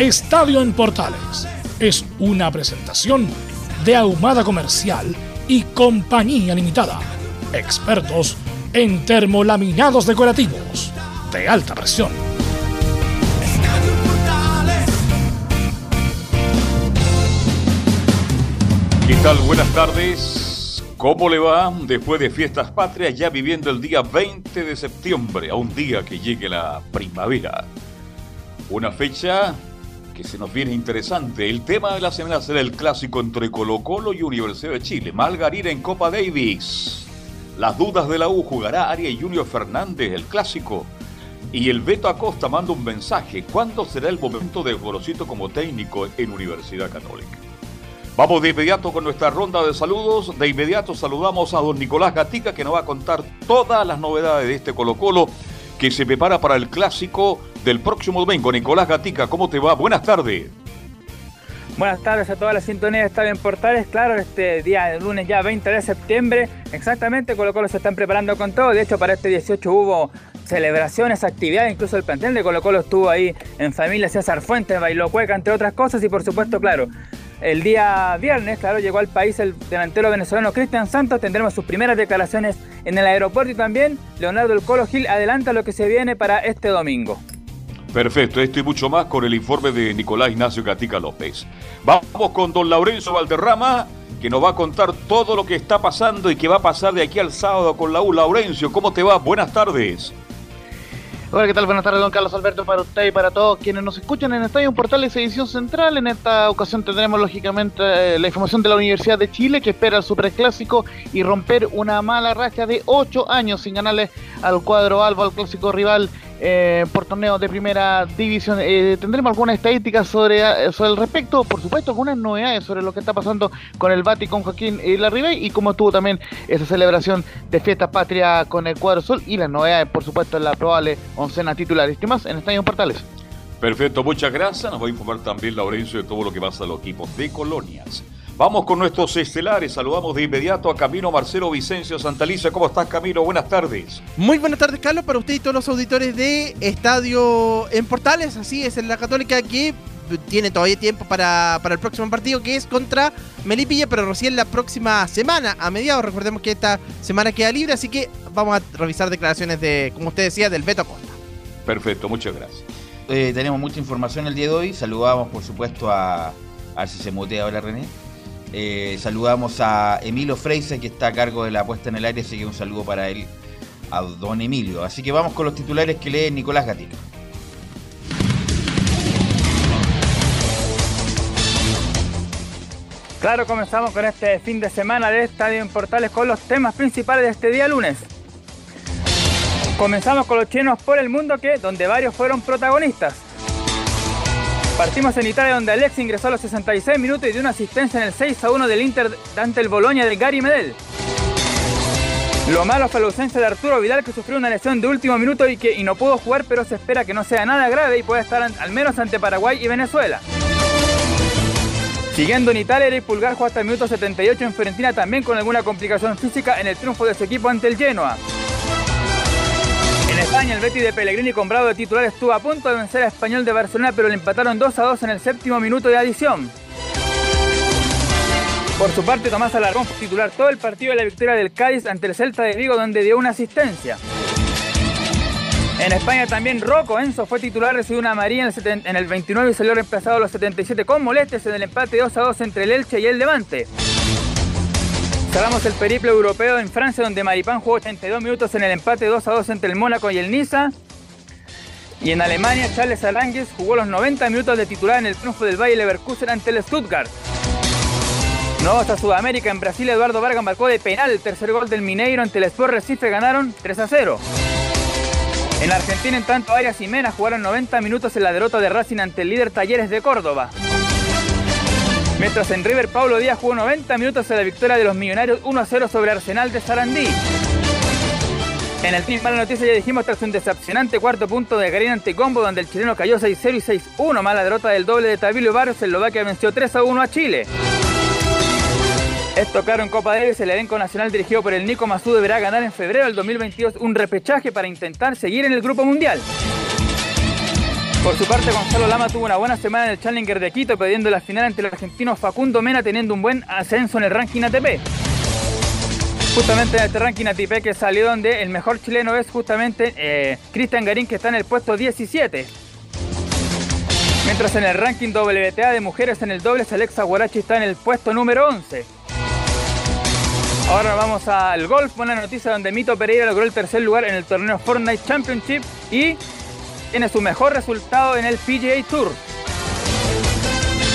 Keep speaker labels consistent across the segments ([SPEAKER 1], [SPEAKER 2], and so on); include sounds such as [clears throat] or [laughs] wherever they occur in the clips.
[SPEAKER 1] Estadio en Portales es una presentación de Ahumada Comercial y Compañía Limitada. Expertos en termolaminados decorativos de alta presión.
[SPEAKER 2] ¿Qué tal? Buenas tardes. ¿Cómo le va después de fiestas patrias ya viviendo el día 20 de septiembre, a un día que llegue la primavera? Una fecha se nos viene interesante. El tema de la semana será el clásico entre Colo Colo y Universidad de Chile. Malgarira en Copa Davis. Las dudas de la U jugará Aria y Junior Fernández el clásico. Y el Beto Acosta manda un mensaje. ¿Cuándo será el momento de Gorosito como técnico en Universidad Católica? Vamos de inmediato con nuestra ronda de saludos. De inmediato saludamos a don Nicolás Gatica que nos va a contar todas las novedades de este Colo Colo que se prepara para el clásico del próximo domingo. Nicolás Gatica, ¿cómo te va? Buenas tardes.
[SPEAKER 3] Buenas tardes a toda la sintonía de Estadio en Portales. Claro, este día de lunes ya 20 de septiembre, exactamente, Colo Colo se están preparando con todo. De hecho, para este 18 hubo celebraciones, actividades, incluso el plantel de Colo Colo estuvo ahí en familia César Fuentes, bailó cueca, entre otras cosas, y por supuesto, claro, el día viernes, claro, llegó al país el delantero venezolano Cristian Santos. Tendremos sus primeras declaraciones en el aeropuerto y también Leonardo El Colo Gil adelanta lo que se viene para este domingo.
[SPEAKER 2] Perfecto, esto y mucho más con el informe de Nicolás Ignacio Gatica López. Vamos con don Laurencio Valderrama, que nos va a contar todo lo que está pasando y que va a pasar de aquí al sábado con la U. Laurencio, ¿cómo te va? Buenas tardes.
[SPEAKER 4] Hola, ¿qué tal? Buenas tardes, don Carlos Alberto, para usted y para todos quienes nos escuchan en Estadio Portales Edición Central. En esta ocasión tendremos, lógicamente, eh, la información de la Universidad de Chile, que espera el Superclásico y romper una mala racha de 8 años sin ganarle al cuadro Alba, al clásico rival eh, por torneos de primera división. Eh, tendremos algunas estadísticas sobre, eh, sobre el respecto, por supuesto, algunas novedades sobre lo que está pasando con el Bati, con Joaquín y Larribey y cómo estuvo también esa celebración de fiesta patria con el cuadro sol y las novedades, por supuesto, en la probable oncena titular. ¿Y más en Estadio Portales?
[SPEAKER 2] Perfecto, muchas gracias. Nos va a informar también Laurencio de todo lo que pasa a los equipos de colonias. Vamos con nuestros estelares. Saludamos de inmediato a Camino Marcelo Vicencio Santaliza. ¿Cómo estás, Camino? Buenas tardes.
[SPEAKER 5] Muy buenas tardes, Carlos, para usted y todos los auditores de Estadio en Portales. Así es, en la Católica que tiene todavía tiempo para, para el próximo partido que es contra Melipilla, pero recién la próxima semana, a mediados. Recordemos que esta semana queda libre, así que vamos a revisar declaraciones de, como usted decía, del Beto Costa.
[SPEAKER 2] Perfecto, muchas gracias.
[SPEAKER 6] Eh, tenemos mucha información el día de hoy. Saludamos, por supuesto, a, a ver si se mutea ahora René. Eh, saludamos a Emilio Freise, que está a cargo de la puesta en el aire, así que un saludo para él, a don Emilio. Así que vamos con los titulares que lee Nicolás Gatica.
[SPEAKER 3] Claro, comenzamos con este fin de semana de Estadio en Portales con los temas principales de este día lunes. Comenzamos con los chinos por el mundo que, donde varios fueron protagonistas. Partimos en Italia donde Alex ingresó a los 66 minutos y dio una asistencia en el 6 a 1 del Inter ante el Boloña del Gary Medel. Lo malo fue la ausencia de Arturo Vidal que sufrió una lesión de último minuto y que y no pudo jugar pero se espera que no sea nada grave y pueda estar al menos ante Paraguay y Venezuela. Siguiendo en Italia, el Pulgar jugó hasta el minuto 78 en Fiorentina también con alguna complicación física en el triunfo de su equipo ante el Genoa. En España, el Betis de Pellegrini con de titular estuvo a punto de vencer a Español de Barcelona, pero le empataron 2 a 2 en el séptimo minuto de adición. Por su parte, Tomás Alarcón fue titular todo el partido de la victoria del Cádiz ante el Celta de Vigo, donde dio una asistencia. En España también Rocco Enzo fue titular, recibió una amarilla en el, 70 en el 29 y salió reemplazado a los 77 con molestias en el empate 2 a 2 entre el Elche y el Levante. Cerramos el periplo europeo en Francia, donde Maripán jugó 82 minutos en el empate 2 a 2 entre el Mónaco y el Niza. Y en Alemania, Charles Aránguez jugó los 90 minutos de titular en el triunfo del Bayer Leverkusen ante el Stuttgart. No hasta Sudamérica, en Brasil Eduardo Vargas marcó de penal el tercer gol del Mineiro ante el Sport Recife, ganaron 3 a 0. En Argentina, en tanto, Arias y Mena jugaron 90 minutos en la derrota de Racing ante el líder Talleres de Córdoba. Mientras en River, Paulo Díaz jugó 90 minutos en la victoria de los Millonarios 1 a 0 sobre Arsenal de Sarandí. En el team mala noticia ya dijimos tras un decepcionante cuarto punto de Garín ante Combo donde el chileno cayó 6-0 y 6-1 mala derrota del doble de Tabilio Barrios, Eslovaquia venció 3-1 a Chile. Esto claro en Copa Davis, el elenco nacional dirigido por el Nico Mazú deberá ganar en febrero del 2022 un repechaje para intentar seguir en el grupo mundial. Por su parte, Gonzalo Lama tuvo una buena semana en el Challenger de Quito, perdiendo la final ante el argentino Facundo Mena, teniendo un buen ascenso en el ranking ATP. Justamente en este ranking ATP que salió donde el mejor chileno es justamente eh, Cristian Garín, que está en el puesto 17. Mientras en el ranking WTA de mujeres en el dobles, Alexa Guarachi está en el puesto número 11. Ahora vamos al golf, buena noticia donde Mito Pereira logró el tercer lugar en el torneo Fortnite Championship y tiene su mejor resultado en el PGA Tour.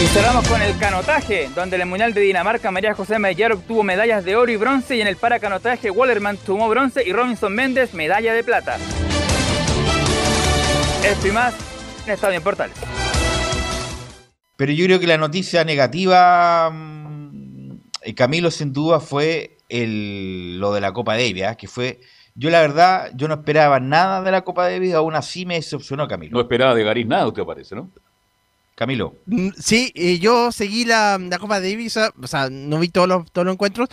[SPEAKER 3] Y cerramos con el canotaje, donde el Mundial de Dinamarca María José Mellar obtuvo medallas de oro y bronce y en el paracanotaje Wallerman tomó bronce y Robinson Méndez medalla de plata. Esto y más en Estado en Portales.
[SPEAKER 6] Pero yo creo que la noticia negativa, mm, Camilo, sin duda fue el, lo de la Copa Davis, ¿ah? que fue yo la verdad, yo no esperaba nada de la Copa Davis, aún así me decepcionó Camilo.
[SPEAKER 2] No esperaba de Garín nada, usted parece, ¿no?
[SPEAKER 6] Camilo.
[SPEAKER 5] Mm, sí, eh, yo seguí la, la, Copa Davis, o sea, no vi todos los, todos los encuentros,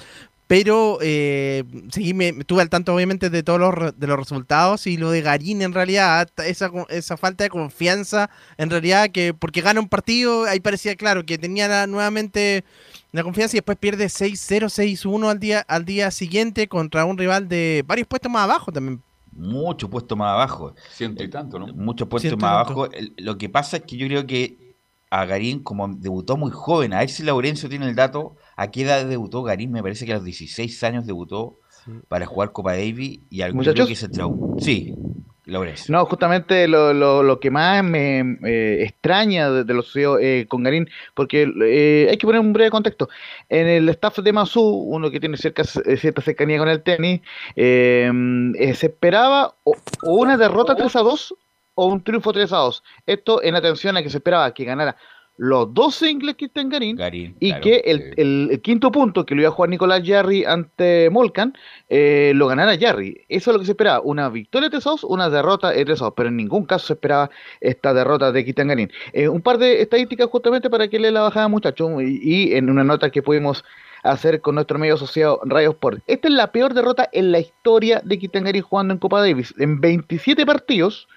[SPEAKER 5] pero eh, seguí, me, estuve al tanto obviamente de todos los, de los resultados y lo de Garín en realidad, esa, esa falta de confianza en realidad, que porque gana un partido, ahí parecía claro que tenía nuevamente la confianza y después pierde 6-0, 6-1 al día, al día siguiente contra un rival de varios puestos más abajo también.
[SPEAKER 6] Muchos puestos más abajo.
[SPEAKER 2] Ciento y tanto, ¿no?
[SPEAKER 6] Muchos puestos más abajo. Lo que pasa es que yo creo que a Garín, como debutó muy joven, a ver si Laurencio tiene el dato, ¿a qué edad debutó Garín? Me parece que a los 16 años debutó para jugar Copa Davis y algún que se traumó. Sí,
[SPEAKER 4] no, justamente lo, lo, lo, que más me eh, extraña de, lo sucedido eh, con Garín, porque eh, hay que poner un breve contexto. En el staff de Masu, uno que tiene cierta cercanía con el tenis, se esperaba o, una derrota 3 a 2 o un triunfo 3 a 2. Esto en atención a que se esperaba que ganara los dos singles que Garín, y que el, quinto punto que lo iba a jugar Nicolás Jarry ante Molcan eh, lo ganara Jarry. Eso es lo que se esperaba, una victoria de 3 una derrota de 3 pero en ningún caso se esperaba esta derrota de Kitangarín. Eh, un par de estadísticas justamente para que le la bajada muchachos y, en una nota que pudimos hacer con nuestro medio asociado Radio Sport. Esta es la peor derrota en la historia de Kitangarín jugando en Copa Davis. En 27 partidos,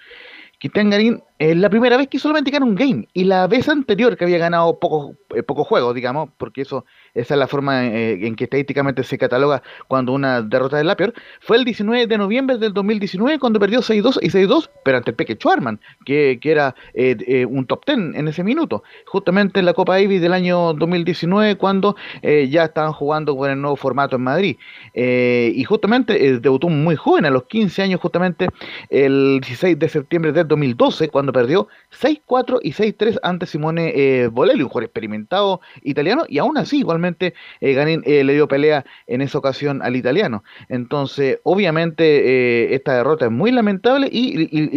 [SPEAKER 4] Kitangarín es la primera vez que solamente gana un game y la vez anterior que había ganado pocos eh, poco juegos, digamos, porque eso esa es la forma eh, en que estadísticamente se cataloga cuando una derrota es la peor, fue el 19 de noviembre del 2019 cuando perdió 6-2 y 6-2, pero ante el Peque Schwarman, que, que era eh, un top 10 en ese minuto, justamente en la Copa Davis del año 2019 cuando ya estaban jugando con el nuevo formato en Madrid. y justamente debutó muy joven, a los 15 años justamente el 16 de septiembre del 2012, cuando perdió 6-4 y 6-3 ante Simone eh, un jugador experimentado italiano, y aún así igualmente eh, Ganin eh, le dio pelea en esa ocasión al italiano. Entonces, obviamente eh, esta derrota es muy lamentable y,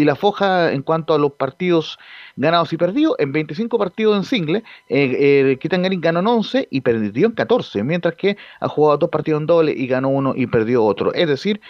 [SPEAKER 4] la foja en cuanto a los partidos ganados y perdidos, en 25 partidos en single, Kitan Ganin ganó en 11 y perdió en 14, mientras que ha jugado dos partidos en doble y ganó uno y perdió otro. Es decir,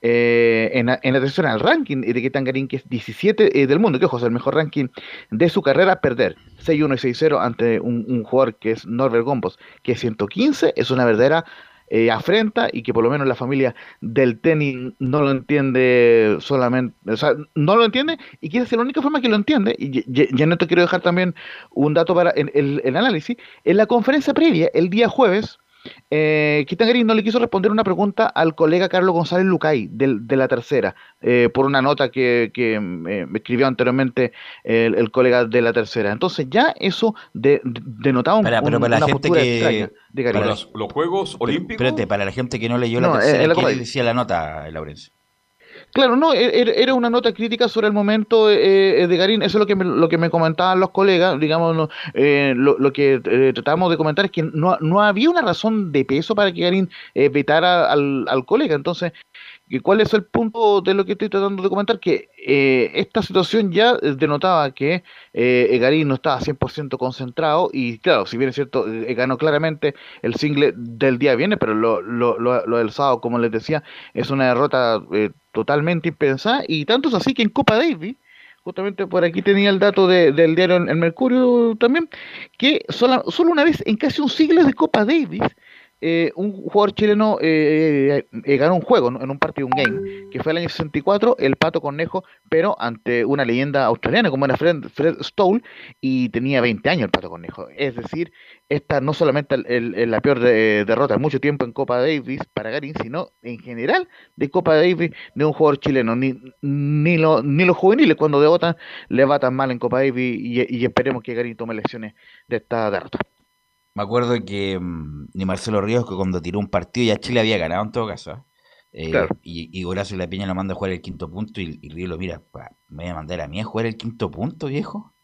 [SPEAKER 4] eh, en, en, atención al ranking de Ketan Garín, que es 17 eh, del mundo, que ojo, es el mejor ranking de su carrera, perder 6-1 y 6-0 ante un, jugador que es Norbert Gombos, que es 115, es una verdadera eh, afrenta y que por lo menos la familia del tenis no lo entiende solamente, o sea, no lo entiende y quiere ser la única forma que lo entiende. Y ya, no te quiero dejar también un dato para el, el, análisis. En la conferencia previa, el día jueves, Eh, no le quiso responder una pregunta al colega Carlos González Lucay de la tercera, eh, por una nota que, que me escribió anteriormente el, colega de la tercera. Entonces ya eso de, denotaba un,
[SPEAKER 6] para, pero para la gente que,
[SPEAKER 2] de Para los, Juegos Olímpicos.
[SPEAKER 6] Espérate, para la gente que no leyó la tercera, ¿qué decía la nota, Laurencio?
[SPEAKER 4] Claro, no, e, e, era una nota crítica sobre el momento eh, de Garín, eso es lo que me, lo que me comentaban los colegas, digamos, eh, lo, que eh, tratábamos de comentar es que no, no había una razón de peso para que Garín vetara al, al colega, entonces ¿Cuál es el punto de lo que estoy tratando de comentar? Que eh, esta situación ya denotaba que eh, Garín no estaba 100% concentrado y claro, si bien es cierto, eh, ganó claramente el single del día viene, pero lo, lo, lo, del sábado, como les decía, es una derrota eh, totalmente impensada y tanto es así que en Copa Davis, justamente por aquí tenía el dato del diario El Mercurio también, que solo una vez en casi un siglo de Copa Davis, eh, un jugador chileno eh, eh, ganó un juego en un partido, un game, que fue el año 64, el Pato Cornejo, pero ante una leyenda australiana como era Fred, Fred Stoll, y tenía 20 años el Pato Cornejo. Es decir, esta no solamente el, la peor derrota en mucho tiempo en Copa Davis para Garín, sino en general de Copa Davis de un jugador chileno. Ni, ni, ni los juveniles cuando debutan le va tan mal en Copa Davis y, y esperemos que Garín tome lecciones de esta derrota.
[SPEAKER 6] Me acuerdo que mm, ni Marcelo Ríos, que cuando tiró un partido ya Chile había ganado en todo caso. ¿eh? Eh, y, y Horacio La Peña lo manda a jugar el quinto punto y, y Ríos lo mira, ¿me voy a mandar a mí a jugar el quinto punto, viejo?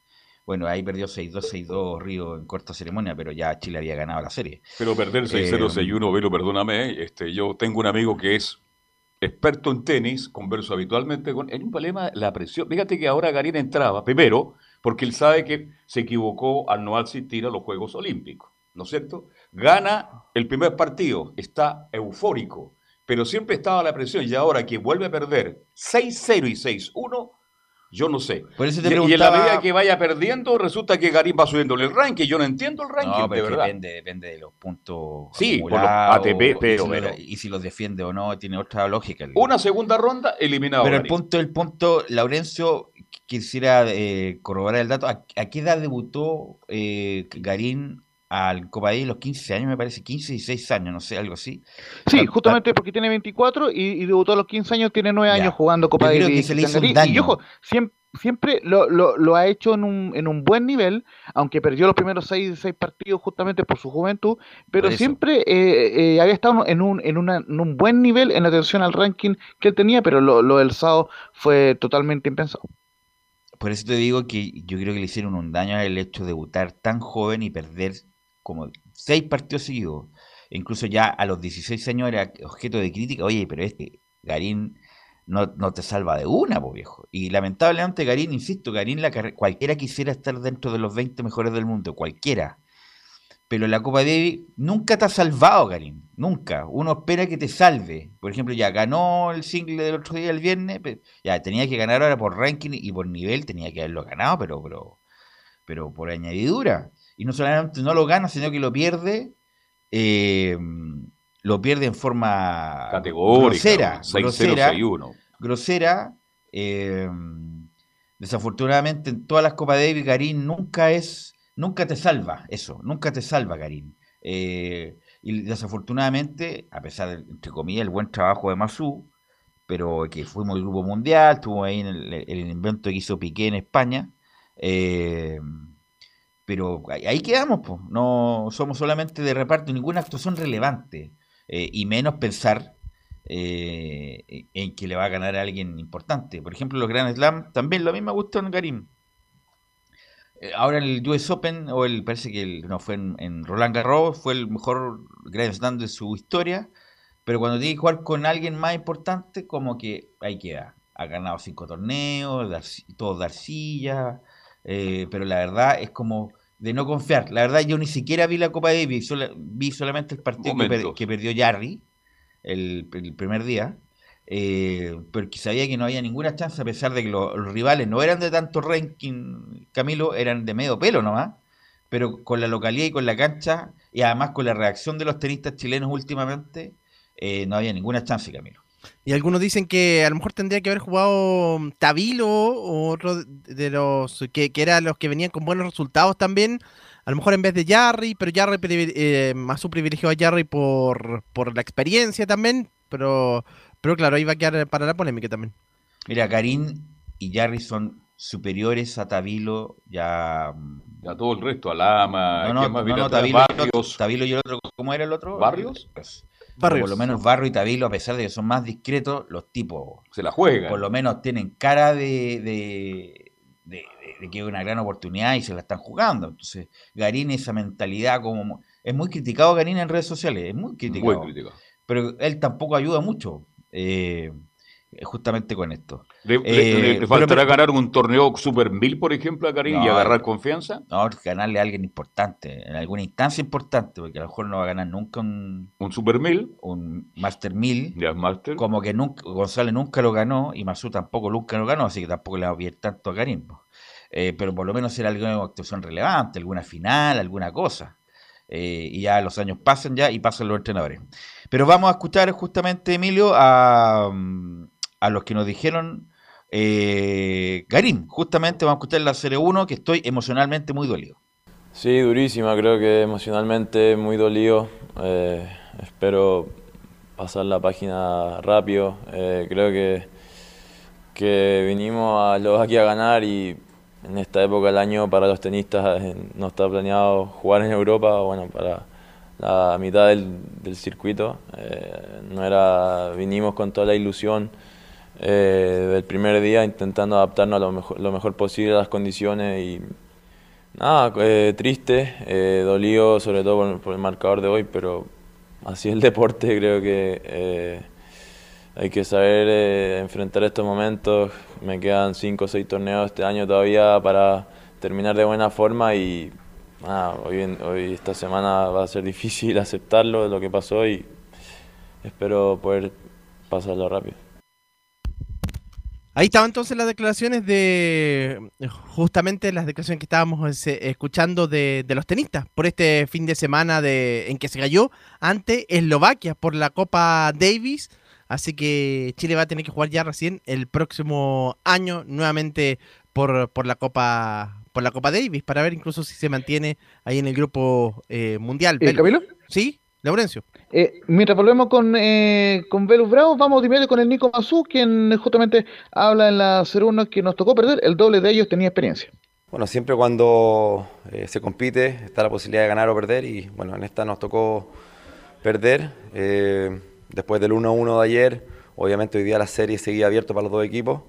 [SPEAKER 6] Bueno, ahí perdió 6-2, 6-2 Río en corta ceremonia, pero ya Chile había ganado la serie.
[SPEAKER 2] Pero perder 6-0, eh, 6-1, Velo, perdóname, este, yo tengo un amigo que es experto en tenis, converso habitualmente con él. un problema la presión. Fíjate que ahora Garín entraba, primero, porque él sabe que se equivocó al no asistir a los Juegos Olímpicos. ¿No es cierto? Gana el primer partido, está eufórico, pero siempre estaba la presión y ahora que vuelve a perder 6-0 y 6-1, yo no sé. y, en la medida que vaya perdiendo, resulta que Garín va subiendo el ranking. Yo no entiendo el ranking, de verdad.
[SPEAKER 6] Depende, depende de los puntos.
[SPEAKER 2] Sí, por los ATP, pero,
[SPEAKER 6] y, si los, defiende o no, tiene otra lógica.
[SPEAKER 2] Una segunda ronda eliminado.
[SPEAKER 6] Pero el punto, el punto, Laurencio, quisiera eh, corroborar el dato. ¿A, qué edad debutó eh, Garín al Copa de los 15 años, me parece, 15 y 6 años, no sé, algo así.
[SPEAKER 4] Sí, justamente porque tiene 24 y, debutó a los 15 años, tiene 9 años jugando Copa de Y ojo, siempre, siempre lo, lo, ha hecho en un, en un buen nivel, aunque perdió los primeros 6, seis partidos justamente por su juventud, pero siempre eh, eh, había estado en un, en, una, en un buen nivel en atención al ranking que él tenía, pero lo, lo del sábado fue totalmente impensado.
[SPEAKER 6] Por eso te digo que yo creo que le hicieron un daño al hecho de debutar tan joven y perder como seis partidos seguidos. incluso ya a los 16 años era objeto de crítica. Oye, pero este Garín no, no te salva de una, po viejo. Y lamentablemente Garín, insisto, Garín la cualquiera quisiera estar dentro de los 20 mejores del mundo, cualquiera. Pero la Copa Davis nunca te ha salvado, Garín. Nunca. Uno espera que te salve. Por ejemplo, ya ganó el single del otro día, el viernes. Ya tenía que ganar ahora por ranking y por nivel. Tenía que haberlo ganado, pero, pero, pero por añadidura y no solamente no lo gana, sino que lo pierde, eh, lo pierde en forma
[SPEAKER 2] categórica,
[SPEAKER 6] grosera, grosera, eh, desafortunadamente en todas las Copas Davis Garín nunca es, nunca te salva, eso, nunca te salva Garín. Eh, y desafortunadamente, a pesar de, entre comillas, el buen trabajo de Masú, pero que fuimos el grupo mundial, estuvo ahí en el, invento que hizo Piqué en España, eh, pero ahí quedamos, pues. no somos solamente de reparto, ninguna actuación relevante, eh, y menos pensar eh, en que le va a ganar a alguien importante. Por ejemplo, los Grand Slam, también lo mismo en Karim. Eh, ahora el US Open, o el parece que no fue en, Roland Garros, fue el mejor Grand Slam de su historia, pero cuando tiene que jugar con alguien más importante, como que ahí queda. Ha ganado cinco torneos, todos de arcilla, eh, pero la verdad es como de no confiar. La verdad yo ni siquiera vi la Copa Davis, vi solamente el partido que, perdió Jarry el, primer día, eh, porque sabía que no había ninguna chance a pesar de que los, rivales no eran de tanto ranking, Camilo, eran de medio pelo nomás, pero con la localidad y con la cancha y además con la reacción de los tenistas chilenos últimamente, eh, no había ninguna chance, Camilo.
[SPEAKER 5] Y algunos dicen que a lo mejor tendría que haber jugado Tabilo o otro de los que, que eran los que venían con buenos resultados también. A lo mejor en vez de Jarry, pero Jarry eh, más su privilegio a Jarry por, por la experiencia también. Pero, pero claro, ahí va a quedar para la polémica también.
[SPEAKER 6] Mira, Karim y Jarry son superiores a Tabilo ya
[SPEAKER 2] a todo el resto, a Lama,
[SPEAKER 6] no, no, no, no Tabilo, Barrios. Tabilo y el otro, ¿cómo era el otro?
[SPEAKER 2] Barrios.
[SPEAKER 6] Por lo menos Barrio y Tabilo, a pesar de que son más discretos, los tipos
[SPEAKER 2] se la juegan.
[SPEAKER 6] Por lo menos tienen cara de, de, de, que es una gran oportunidad y se la están jugando. Entonces, Garín, esa mentalidad como... Es muy criticado Garín en redes sociales, es muy criticado. Muy criticado. Pero él tampoco ayuda mucho. Eh, justamente con esto.
[SPEAKER 2] ¿Le, eh, faltará ganar un torneo Super 1000, por ejemplo, a Karim y agarrar confianza?
[SPEAKER 6] No, ganarle a alguien importante, en alguna instancia importante, porque a lo mejor no va a ganar nunca un...
[SPEAKER 2] ¿Un Super 1000?
[SPEAKER 6] Un Master 1000.
[SPEAKER 2] Ya, Master.
[SPEAKER 6] Como que nunca, González nunca lo ganó y Masu tampoco nunca lo ganó, así que tampoco le va a pedir tanto a Karim. Eh, pero por lo menos será alguna actuación relevante, alguna final, alguna cosa. Eh, y ya los años pasan ya y pasan los entrenadores. Pero vamos a escuchar justamente, Emilio, a, a los que nos dijeron eh, Karim. Justamente vamos a escuchar la serie 1 que estoy emocionalmente muy dolido.
[SPEAKER 7] Sí, durísima, creo que emocionalmente muy dolido. Eh, espero pasar la página rápido. Eh, creo que, que vinimos a los aquí a ganar y en esta época del año para los tenistas eh, no está planeado jugar en Europa, bueno, para la mitad del, del circuito. no era, vinimos con toda la ilusión eh, del primer día intentando adaptarnos a lo mejor, lo mejor posible a las condiciones y nada, eh, triste, eh, dolido sobre todo por, el marcador de hoy, pero así es el [laughs] deporte, creo que eh, hay que saber enfrentar estos momentos, me quedan 5 o 6 torneos este año todavía para terminar de buena forma y hoy, hoy esta semana va a ser difícil [laughs] aceptarlo, lo que pasó y espero poder pasarlo rápido.
[SPEAKER 5] Ahí estaban entonces las declaraciones de justamente las declaraciones que estábamos escuchando de, los tenistas por este fin de semana de, en que se cayó ante Eslovaquia por la Copa Davis. Así que Chile va a tener que jugar ya recién el próximo año nuevamente por, por la Copa por la Copa Davis para ver incluso si se mantiene ahí en el grupo eh, mundial.
[SPEAKER 4] ¿Eh, Camilo?
[SPEAKER 5] Sí. Laurencio.
[SPEAKER 4] Eh, mientras volvemos con, eh, con Velus Bravo, vamos de inmediato con el Nico Mazú, quien justamente habla en la 01 que nos tocó perder. El doble de ellos tenía experiencia.
[SPEAKER 8] Bueno, siempre cuando eh, se compite está la posibilidad de ganar o perder y bueno, en esta nos tocó perder. Eh, después del 1-1 de ayer, obviamente hoy día la serie seguía abierta para los dos equipos.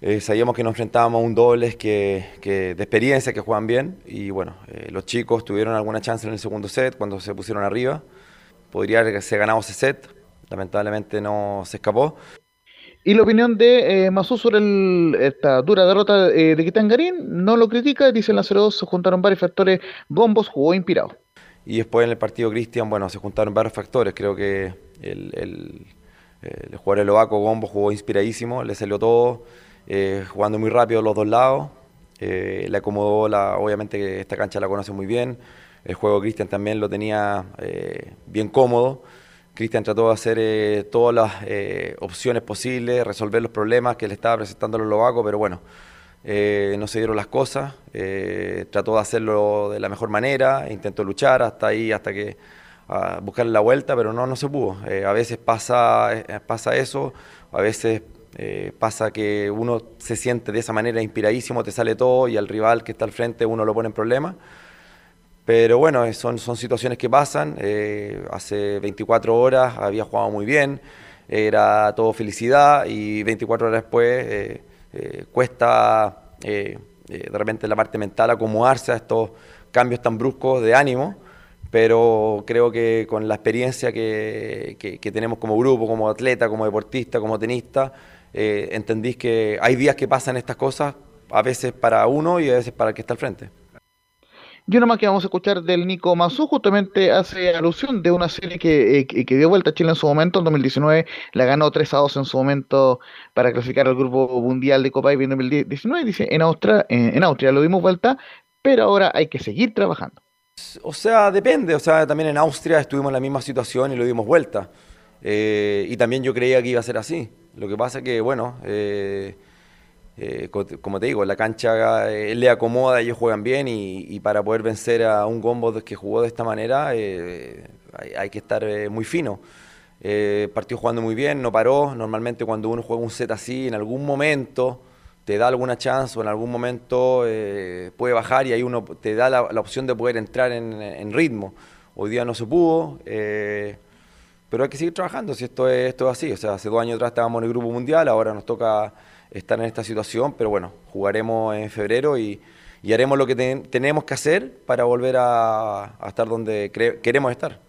[SPEAKER 8] Eh, sabíamos que nos enfrentábamos a un dobles que, de experiencia, que juegan bien. Y bueno, eh, los chicos tuvieron alguna chance en el segundo set cuando se pusieron arriba. Podría haberse ganado ese set, lamentablemente no se escapó.
[SPEAKER 4] Y la opinión de eh, Masú sobre esta dura derrota eh, de Kitangarín, no lo critica, dice en la 0-2 se juntaron varios factores, Gombos jugó inspirado.
[SPEAKER 8] Y después en el partido Cristian, bueno, se juntaron varios factores, creo que el, el, el jugador eslovaco Gombos jugó inspiradísimo, le salió todo eh, jugando muy rápido los dos lados. Eh, le acomodó, la, obviamente esta cancha la conoce muy bien. El juego Cristian también lo tenía eh, bien cómodo. Cristian trató de hacer todas las opciones posibles, resolver los problemas que le estaba presentando a los Lovacos, pero bueno, no se dieron las cosas. trató de hacerlo de la mejor manera, intentó luchar hasta ahí, hasta que a buscarle la vuelta, pero no, no se pudo. a veces pasa, pasa eso, a veces eh, pasa que uno se siente de esa manera inspiradísimo, te sale todo y al rival que está al frente uno lo pone en problema. Pero bueno, eh, son, son situaciones que pasan. Eh, hace 24 horas había jugado muy bien, era todo felicidad y 24 horas después cuesta de repente la parte mental acomodarse a estos cambios tan bruscos de ánimo pero creo que con la experiencia que, que, tenemos como grupo, como atleta, como deportista, como tenista, eh, entendís que hay días que pasan estas cosas, a veces para uno y a veces para el que está al frente.
[SPEAKER 4] Yo nomás que vamos a escuchar del Nico Mazú, justamente hace alusión de una serie que, eh, que, dio vuelta a Chile en su momento, en 2019, la ganó 3 a 2 en su momento para clasificar al grupo mundial de Copa en 2019, dice, en Austria, en, en Austria lo dimos vuelta, pero ahora hay que seguir trabajando.
[SPEAKER 8] O sea, depende, o sea, también en Austria estuvimos en la misma situación y lo dimos vuelta. Eh, y también yo creía que iba a ser así. Lo que pasa que, bueno, eh, eh, como te digo, la cancha le acomoda, ellos juegan bien y, para poder vencer a un Gombo que jugó de esta manera hay, que estar muy fino. partió jugando muy bien, no paró. Normalmente cuando uno juega un set así, en algún momento te da alguna chance o en algún momento puede bajar y ahí uno te da la, opción de poder entrar en, ritmo. Hoy día no se pudo. Pero hay que seguir trabajando, si esto es, esto así. O sea, hace dos años atrás estábamos en el Grupo Mundial, ahora nos toca estar en esta situación, pero bueno, jugaremos en febrero y, haremos lo que tenemos que hacer para volver a, estar donde queremos estar.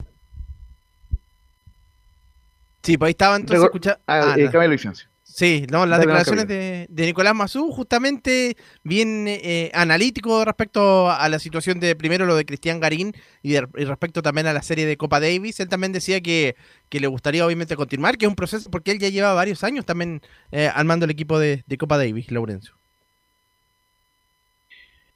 [SPEAKER 5] Sí, pues ahí estaba entonces escuchando.
[SPEAKER 4] Ah, ah, eh, licencia.
[SPEAKER 5] Sí, no, las declaraciones de, Nicolás Mazú, justamente bien eh, analítico respecto a la situación de primero lo de Cristian Garín y, respecto también a la serie de Copa Davis. Él también decía que, le gustaría obviamente continuar, que es un proceso, porque él ya lleva varios años también eh, armando el equipo de, de Copa Davis, Laurencio.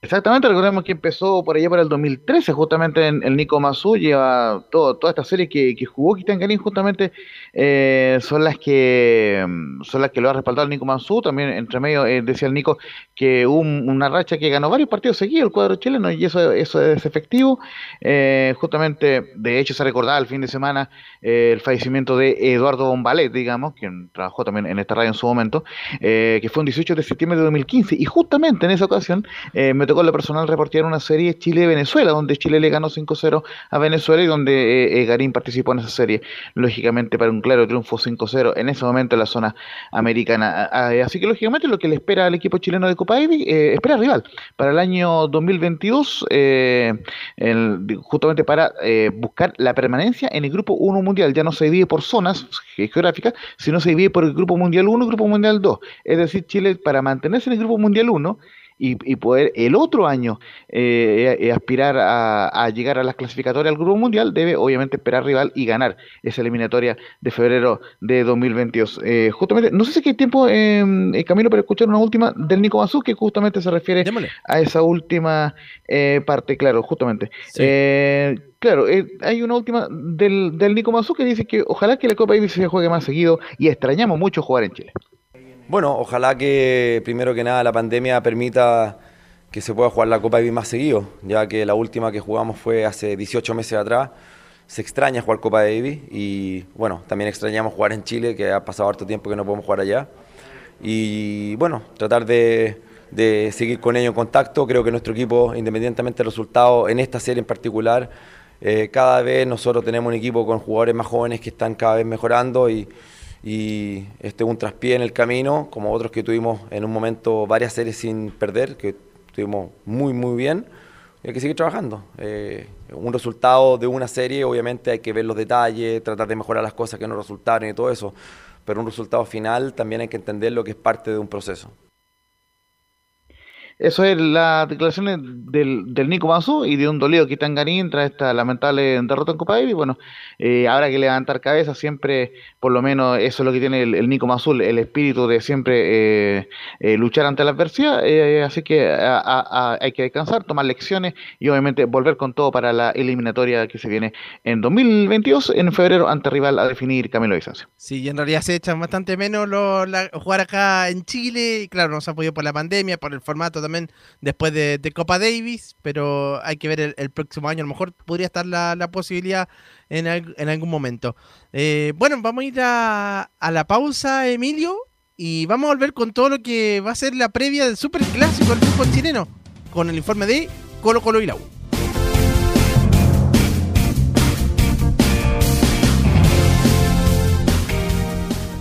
[SPEAKER 4] Exactamente, recordemos que empezó por allá por el 2013, justamente en el Nico Mazú, lleva todo, toda esta serie que, que jugó Cristian Garín, justamente eh, son las que mm, son las que lo ha respaldado el Nico Mazú, también entre medio eh, decía el Nico que hubo una racha que ganó varios partidos seguidos el cuadro chileno y eso, eso es efectivo, eh, justamente de hecho se recordaba el fin de semana el fallecimiento de Eduardo Bombalet, digamos, quien trabajó también en esta radio en su momento, que fue el 18 de septiembre de 2015 y justamente en esa ocasión me con la personal reportear una serie Chile-Venezuela, donde Chile le ganó 5-0 a Venezuela y donde eh, eh, Garín participó en esa serie, lógicamente para un claro triunfo 5-0 en ese momento en la zona americana. Así que lógicamente lo que le espera al equipo chileno de Copa Davis, eh, espera rival para el año 2022, justamente para buscar la permanencia en el grupo 1 mundial. Ya no se divide por zonas geográficas, sino se divide por el grupo mundial 1 y grupo mundial 2. Es decir, Chile para mantenerse en el grupo mundial 1 y, poder el otro año eh, eh, aspirar a, llegar a las clasificatorias al Grupo Mundial, debe obviamente esperar rival y ganar esa eliminatoria de febrero de 2022. Eh, justamente, no sé si hay tiempo, em, Camilo, para escuchar una última del Nico Mazú, que justamente se refiere a esa última parte, claro, justamente. Claro, hay una última del, del Nico Mazú que dice que ojalá que la Copa Davis se juegue más seguido y extrañamos mucho jugar en Chile.
[SPEAKER 8] Bueno, ojalá que primero que nada la pandemia permita que se pueda jugar la Copa Davis más seguido, ya que la última que jugamos fue hace 18 meses atrás. Se extraña jugar Copa Davis y bueno, también extrañamos jugar en Chile, que ha pasado harto tiempo que no podemos jugar allá. Y bueno, tratar de, seguir con ellos en contacto. Creo que nuestro equipo, independientemente del resultado, en esta serie en particular, eh, cada vez nosotros tenemos un equipo con jugadores más jóvenes que están cada vez mejorando y y este un traspié en el camino, como otros que tuvimos en un momento varias series sin perder, que estuvimos muy, muy bien. Y hay que seguir trabajando. Eh, un resultado de una serie, obviamente hay que ver los detalles, tratar de mejorar las cosas que no resultaron y todo eso, pero un resultado final también hay que entender lo que es parte de un proceso.
[SPEAKER 4] Eso es la declaración del, del Nico Mazú y de un dolido Garín tras esta lamentable derrota en Copa Davis. Bueno, eh, habrá que levantar cabeza, siempre, por lo menos, eso es lo que tiene el, Nico Mazú, el espíritu de siempre eh, eh, luchar ante la adversidad. así que hay que descansar, tomar lecciones y obviamente volver con todo para la eliminatoria que se viene en 2022, en febrero, ante rival a definir Camilo Vicencio.
[SPEAKER 5] Sí, y en realidad se echan bastante menos lo, jugar acá en Chile. Y claro, nos ha podido por la pandemia, por el formato también después de, Copa Davis, pero hay que ver el, próximo año. A lo mejor podría estar la, posibilidad en, en, algún momento. Eh, bueno, vamos a ir a, la pausa, Emilio, y vamos a volver con todo lo que va a ser la previa del Super Clásico del fútbol chileno, con el informe de Colo Colo y la.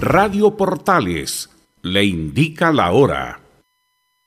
[SPEAKER 9] Radio Portales le indica la hora.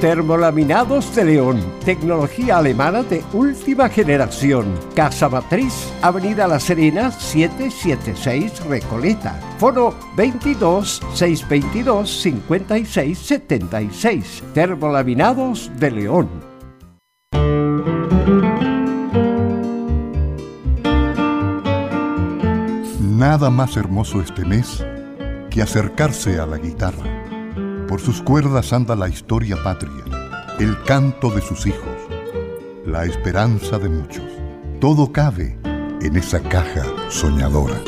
[SPEAKER 10] Termolaminados de León, tecnología alemana de última generación. Casa Matriz, Avenida La Serena, 776 Recoleta. Foro 22 622 56 76. Termolaminados de León.
[SPEAKER 11] Nada más hermoso este mes que acercarse a la guitarra. Por sus cuerdas anda la historia patria, el canto de sus hijos, la esperanza de muchos. Todo cabe en esa caja soñadora.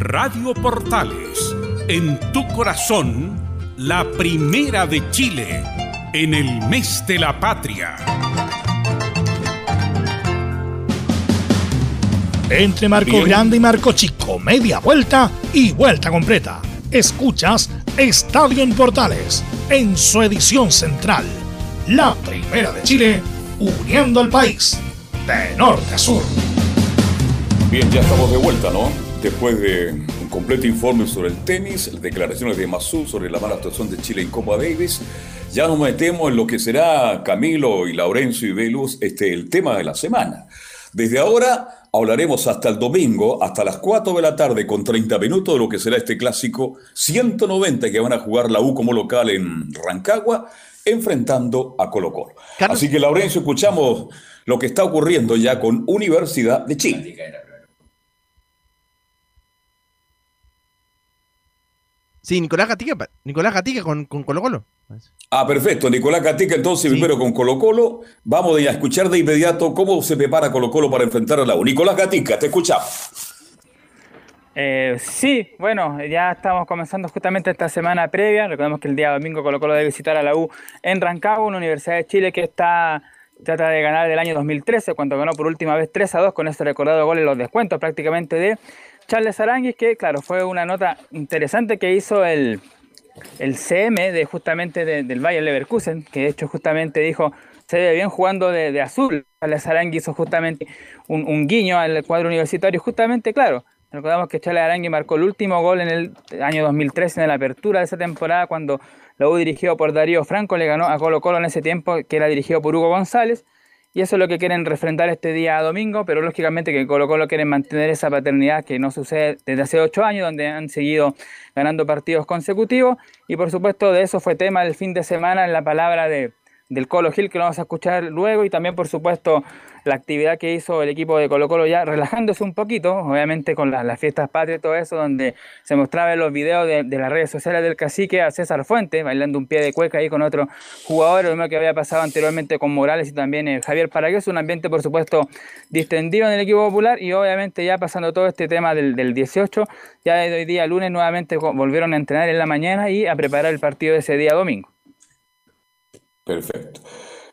[SPEAKER 9] Radio Portales, en tu corazón, la primera de Chile, en el mes de la patria.
[SPEAKER 1] Entre Marco
[SPEAKER 2] Bien.
[SPEAKER 1] Grande y Marco Chico, media vuelta y vuelta completa. Escuchas Estadio en Portales en su edición central. La primera de Chile, uniendo al país de norte a sur.
[SPEAKER 2] Bien, ya estamos de vuelta, ¿no? Después de un completo informe sobre el tenis, declaraciones de Masú sobre la mala actuación de Chile en Copa Davis, ya nos metemos en lo que será Camilo y Laurencio y Velus, este, el tema de la semana. Desde ahora hablaremos hasta el domingo, hasta las 4 de la tarde, con 30 minutos de lo que será este clásico 190 que van a jugar la U como local en Rancagua, enfrentando a Colo Colo. Así que, Laurencio, escuchamos lo que está ocurriendo ya con Universidad de Chile.
[SPEAKER 5] Sí, Nicolás Gatica, Nicolás Gatica con, con Colo Colo.
[SPEAKER 2] Ah, perfecto. Nicolás Catica, entonces, primero con Colo Colo. Vamos a escuchar de inmediato cómo se prepara Colo Colo para enfrentar a la U. Nicolás Gatica, te escuchamos.
[SPEAKER 3] Eh, sí, bueno, ya estamos comenzando justamente esta semana previa. Recordemos que el día domingo Colo Colo debe visitar a la U en Rancagua, una Universidad de Chile que está trata de ganar del año 2013, cuando ganó por última vez 3 a 2 con este recordado gol en los descuentos prácticamente de Charles Aranguis, que claro, fue una nota interesante que hizo el, el CM de justamente de- del Bayern Leverkusen, que de hecho justamente dijo se ve bien jugando de, azul. Charles Arangui hizo justamente un, guiño al cuadro universitario, justamente, claro. Recordamos que Charles Arangui marcó el último gol en el año 2013 en la apertura de esa temporada cuando la U dirigido por Darío Franco le ganó a Colo Colo en ese tiempo que era dirigido por Hugo González y eso es lo que quieren refrendar este día domingo, pero lógicamente que Colo Colo quieren mantener esa paternidad que no sucede desde hace ocho años, donde han seguido ganando partidos consecutivos. Y por supuesto de eso fue tema el fin de semana en la palabra de, del Colo Gil, que lo vamos a escuchar luego, y también por supuesto la actividad que hizo el equipo de Colo Colo ya relajándose un poquito, obviamente con las, fiestas patrias y todo eso, donde se mostraba en los videos de, de las redes sociales del cacique a César Fuente, bailando un pie de cueca ahí con otro jugador, lo mismo que había pasado anteriormente con Morales y también eh, Javier Paragués, un ambiente por supuesto distendido en el equipo popular y obviamente ya pasando todo este tema del, del 18, ya desde hoy día lunes nuevamente volvieron a entrenar en la mañana y a preparar el partido de ese día domingo.
[SPEAKER 2] Perfecto.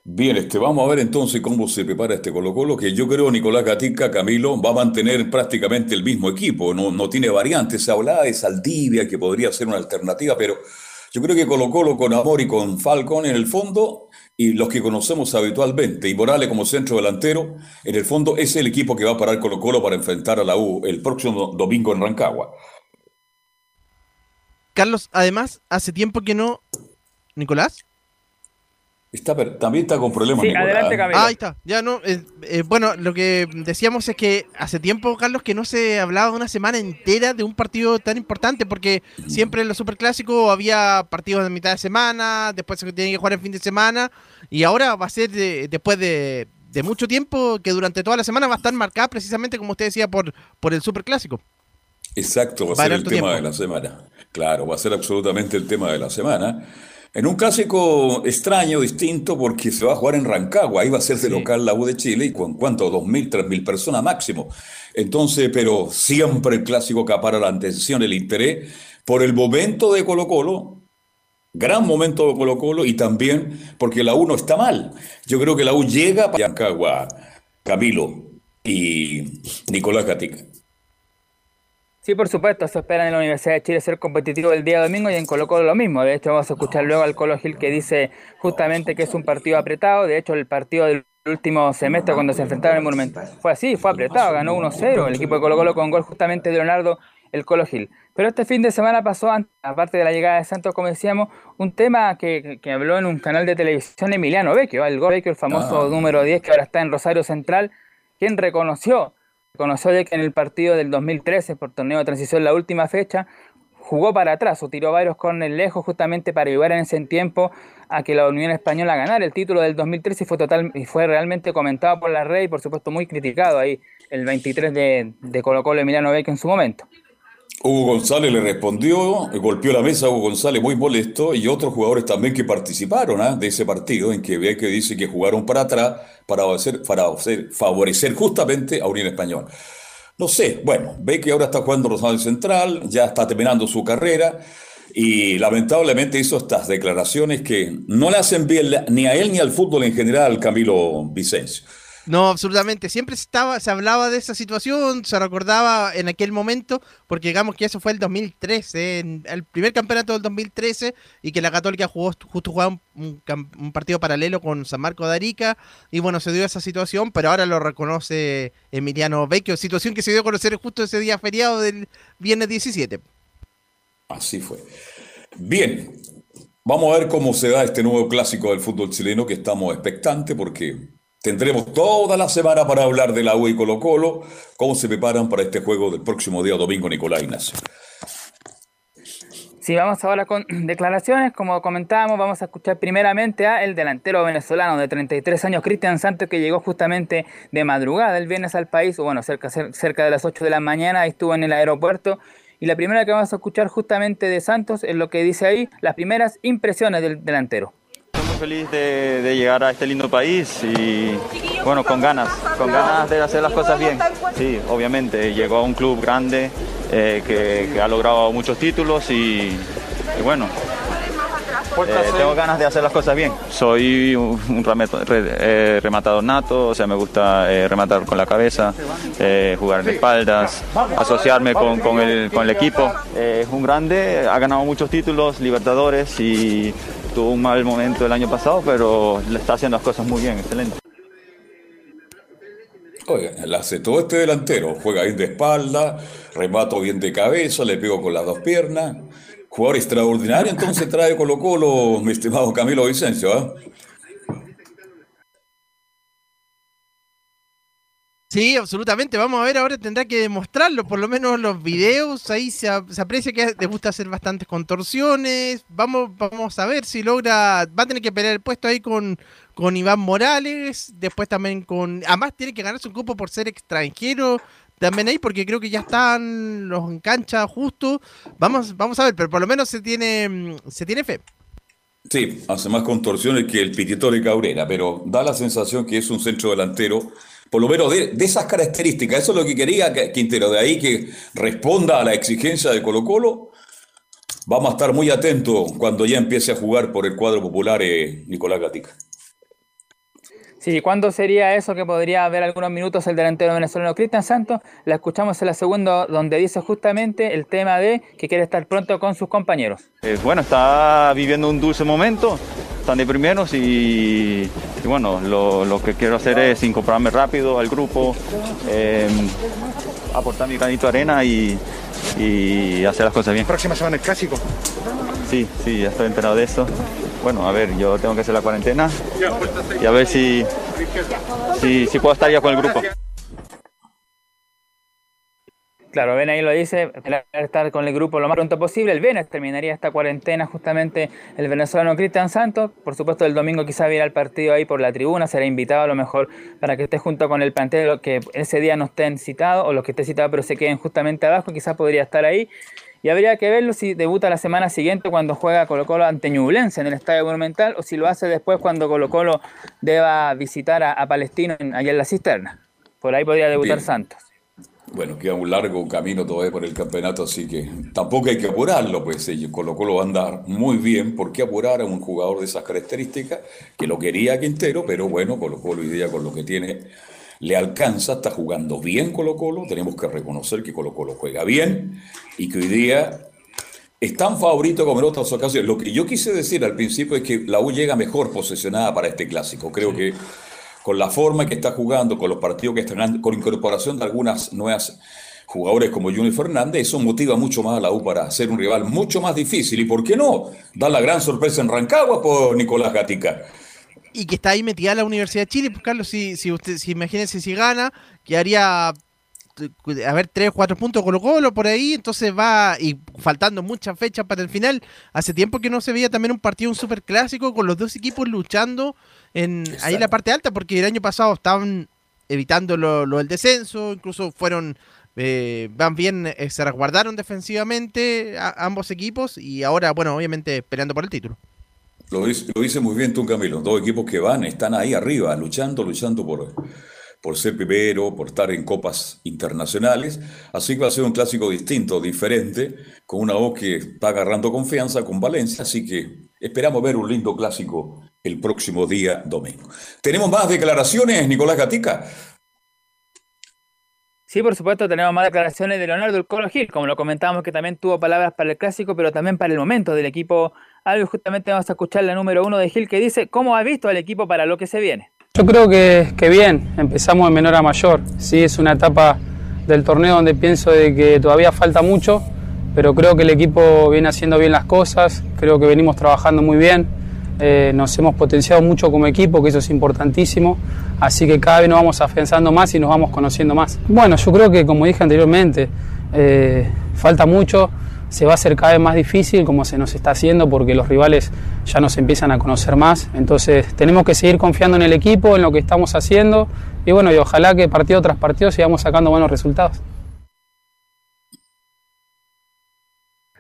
[SPEAKER 2] Bien, este, vamos a ver entonces cómo se prepara este Colo Colo, que yo creo Nicolás Gatica, Camilo, va a mantener prácticamente el mismo equipo, no, no tiene variantes. Se hablaba de Saldivia, que podría ser una alternativa, pero yo creo que Colo Colo con Amor y con Falcón en el fondo, y los que conocemos habitualmente, y Morales como centro delantero, en el fondo es el equipo que va a parar Colo Colo para enfrentar a la U el próximo domingo en Rancagua.
[SPEAKER 5] Carlos, además, hace tiempo que no. Nicolás,
[SPEAKER 2] también está con problemas.
[SPEAKER 3] Sí, adelante,
[SPEAKER 5] Camilo. Ah, ahí está. Ya no. Eh, eh, bueno, lo que decíamos es que hace tiempo, Carlos, que no se hablaba de una semana entera de un partido tan importante, porque siempre en los superclásicos había partidos de mitad de semana, después se tiene que jugar en fin de semana, y ahora va a ser después de, mucho tiempo que durante toda la semana va a estar marcada precisamente, como usted decía, por, por el superclásico.
[SPEAKER 2] Exacto, va a ser el tema de la semana. Claro, va a ser absolutamente el tema de la semana. En un clásico extraño, distinto, porque se va a jugar en Rancagua, ahí va a ser de local la U de Chile, y con cuánto, 2.000, 3.000 personas máximo. Entonces, pero siempre el clásico capara la atención, el interés, por el momento de Colo Colo, gran momento de Colo Colo, y también porque la U no está mal. Yo creo que la U llega para Rancagua, Camilo y Nicolás Gatica.
[SPEAKER 3] Sí, por supuesto, se espera en la Universidad de Chile ser competitivo el día domingo y en Colo Colo lo mismo. De hecho, vamos a escuchar luego al Colo Gil que dice justamente que es un partido apretado. De hecho, el partido del último semestre cuando se enfrentaron en el Monumental fue así, fue apretado, ganó 1-0 el equipo de Colo Colo con gol justamente de Leonardo el Colo Gil. Pero este fin de semana pasó, aparte de la llegada de Santos, como decíamos, un tema que, habló en un canal de televisión Emiliano Vecchio, el gol Vecchio, el famoso ah. número 10 que ahora está en Rosario Central, quien reconoció Conoció de que en el partido del 2013, por torneo de transición, la última fecha, jugó para atrás o tiró varios el lejos justamente para ayudar en ese tiempo a que la Unión Española ganara el título del 2013 y fue, total, y fue realmente comentado por la red y por supuesto muy criticado ahí el 23 de, de Colo Colo Emiliano Vecchio en su momento.
[SPEAKER 2] Hugo González le respondió, golpeó la mesa Hugo González muy molesto y otros jugadores también que participaron ¿ah? de ese partido en que ve que dice que jugaron para atrás para, para favorecer justamente a Unión Español. No sé, bueno, ve que ahora está jugando Rosario Central, ya está terminando su carrera y lamentablemente hizo estas declaraciones que no le hacen bien ni a él ni al fútbol en general, Camilo Vicencio.
[SPEAKER 5] No, absolutamente. Siempre estaba, se hablaba de esa situación, se recordaba en aquel momento, porque digamos que eso fue el 2013, el primer campeonato del 2013, y que la Católica jugó, justo jugaba un, partido paralelo con San Marco de Arica, y bueno, se dio esa situación, pero ahora lo reconoce Emiliano Vecchio, situación que se dio a conocer justo ese día feriado del viernes 17.
[SPEAKER 2] Así fue. Bien, vamos a ver cómo se da este nuevo clásico del fútbol chileno, que estamos expectantes, porque Tendremos toda la semana para hablar de la U y Colo Colo, cómo se preparan para este juego del próximo día domingo, Nicolás Ignacio.
[SPEAKER 3] Sí, vamos ahora con [clears throat] declaraciones. Como comentábamos, vamos a escuchar primeramente a el delantero venezolano de 33 años, Cristian Santos, que llegó justamente de madrugada el viernes al país, bueno, cerca, cerca de las 8 de la mañana, estuvo en el aeropuerto. Y la primera que vamos a escuchar justamente de Santos es lo que dice ahí, las primeras impresiones del delantero
[SPEAKER 12] feliz de, llegar a este lindo país y bueno, con ganas, con ganas de hacer las cosas bien. Sí, obviamente, llegó a un club grande eh, que, ha logrado muchos títulos y, bueno, eh, tengo ganas de hacer las cosas bien. Soy un, eh, rematador nato, o sea, me gusta rematar con la cabeza, jugar en espaldas, asociarme con, con, el, con el equipo. es un grande, ha ganado muchos títulos, Libertadores y tuvo un mal momento el año pasado, pero le está haciendo las cosas muy bien, excelente.
[SPEAKER 2] Oye, le hace todo este delantero, juega bien de espalda, remato bien de cabeza, le pego con las dos piernas. Jugador extraordinario, entonces trae Colo Colo, mi estimado Camilo Vicencio. ¿eh?
[SPEAKER 5] Sí, absolutamente. Vamos a ver, ahora tendrá que demostrarlo. Por lo menos los videos, ahí se, aprecia que le gusta hacer bastantes contorsiones. Vamos, vamos a ver si logra. Va a tener que pelear el puesto ahí con, con Iván Morales. Después también con. Además, tiene que ganarse un cupo por ser extranjero. También ahí, porque creo que ya están los en cancha justo. Vamos, vamos a ver, pero por lo menos se tiene, se tiene fe.
[SPEAKER 2] Sí, hace más contorsiones que el Pitito de Cabrera, pero da la sensación que es un centro delantero por lo menos de, esas características. Eso es lo que quería Quintero, de ahí que responda a la exigencia de Colo Colo. Vamos a estar muy atentos cuando ya empiece a jugar por el cuadro popular eh, Nicolás Gatica.
[SPEAKER 3] Sí, ¿cuándo sería eso que podría haber algunos minutos el delantero venezolano Cristian Santos? La escuchamos en la segunda donde dice justamente el tema de que quiere estar pronto con sus compañeros.
[SPEAKER 12] Eh, bueno, está viviendo un dulce momento, están de primeros y, bueno, lo, que quiero hacer es incorporarme rápido al grupo, eh, aportar mi granito de arena y, hacer las cosas bien.
[SPEAKER 5] ¿Próxima semana el clásico?
[SPEAKER 12] Sí, sí, ya estoy enterado de eso. Bueno, a ver, yo tengo que hacer la cuarentena y a ver si, si, puedo estar ya con el grupo.
[SPEAKER 3] Claro, Ben ahí lo dice, estar con el grupo lo más pronto posible. El Venes terminaría esta cuarentena justamente el venezolano Cristian Santos. Por supuesto, el domingo quizá viera el partido ahí por la tribuna, será invitado a lo mejor para que esté junto con el plantel que ese día no estén citados o los que estén citados pero se queden justamente abajo, quizás podría estar ahí. Y habría que verlo si debuta la semana siguiente cuando juega Colo Colo ante Ñublense en el Estadio Monumental o si lo hace después cuando Colo Colo deba visitar a, Palestino allá en la cisterna. Por ahí podría debutar Santos.
[SPEAKER 2] Bueno, queda un largo camino todavía por el campeonato, así que tampoco hay que apurarlo, pues Colo Colo va a andar muy bien. ¿Por qué apurar a un jugador de esas características? Que lo quería Quintero, pero bueno, Colo Colo hoy día con lo que tiene le alcanza, está jugando bien Colo Colo, tenemos que reconocer que Colo Colo juega bien y que hoy día es tan favorito como en otras ocasiones. Lo que yo quise decir al principio es que la U llega mejor posicionada para este clásico. Creo que con la forma que está jugando, con los partidos que están, con incorporación de algunas nuevas jugadores como Junior Fernández, eso motiva mucho más a la U para ser un rival mucho más difícil. ¿Y por qué no? Dar la gran sorpresa en Rancagua por Nicolás Gatica.
[SPEAKER 5] Y que está ahí metida la Universidad de Chile, pues Carlos, si, si usted, si imagínense si gana, quedaría a ver, tres, cuatro puntos Colo Colo por ahí, entonces va, y faltando muchas fechas para el final, hace tiempo que no se veía también un partido, un super clásico, con los dos equipos luchando en ahí en la parte alta, porque el año pasado estaban evitando lo, del descenso, incluso fueron, eh, van bien, eh, se resguardaron defensivamente ambos equipos, y ahora, bueno, obviamente peleando por el título.
[SPEAKER 2] Lo dice, lo muy bien tú, Camilo, dos equipos que van, están ahí arriba, luchando, luchando por por ser primero, por estar en copas internacionales. Así que va a ser un clásico distinto, diferente, con una voz que está agarrando confianza con Valencia. Así que esperamos ver un lindo clásico el próximo día domingo. ¿Tenemos más declaraciones, Nicolás Gatica?
[SPEAKER 3] Sí, por supuesto, tenemos más declaraciones de Leonardo El Colo Gil, como lo comentábamos, que también tuvo palabras para el clásico, pero también para el momento del equipo. Algo justamente vamos a escuchar la número uno de Gil que dice cómo ha visto al equipo para lo que se viene.
[SPEAKER 13] Yo creo que, bien, empezamos de menor a mayor. Sí, es una etapa del torneo donde pienso de que todavía falta mucho, pero creo que el equipo viene haciendo bien las cosas, creo que venimos trabajando muy bien, eh, nos hemos potenciado mucho como equipo, que eso es importantísimo, así que cada vez nos vamos afianzando más y nos vamos conociendo más. Bueno, yo creo que como dije anteriormente, eh, falta mucho, se va a hacer cada vez más difícil como se nos está haciendo porque los rivales ya nos empiezan a conocer más. Entonces tenemos que seguir confiando en el equipo, en lo que estamos haciendo y bueno, y ojalá que partido tras partido sigamos sacando buenos resultados.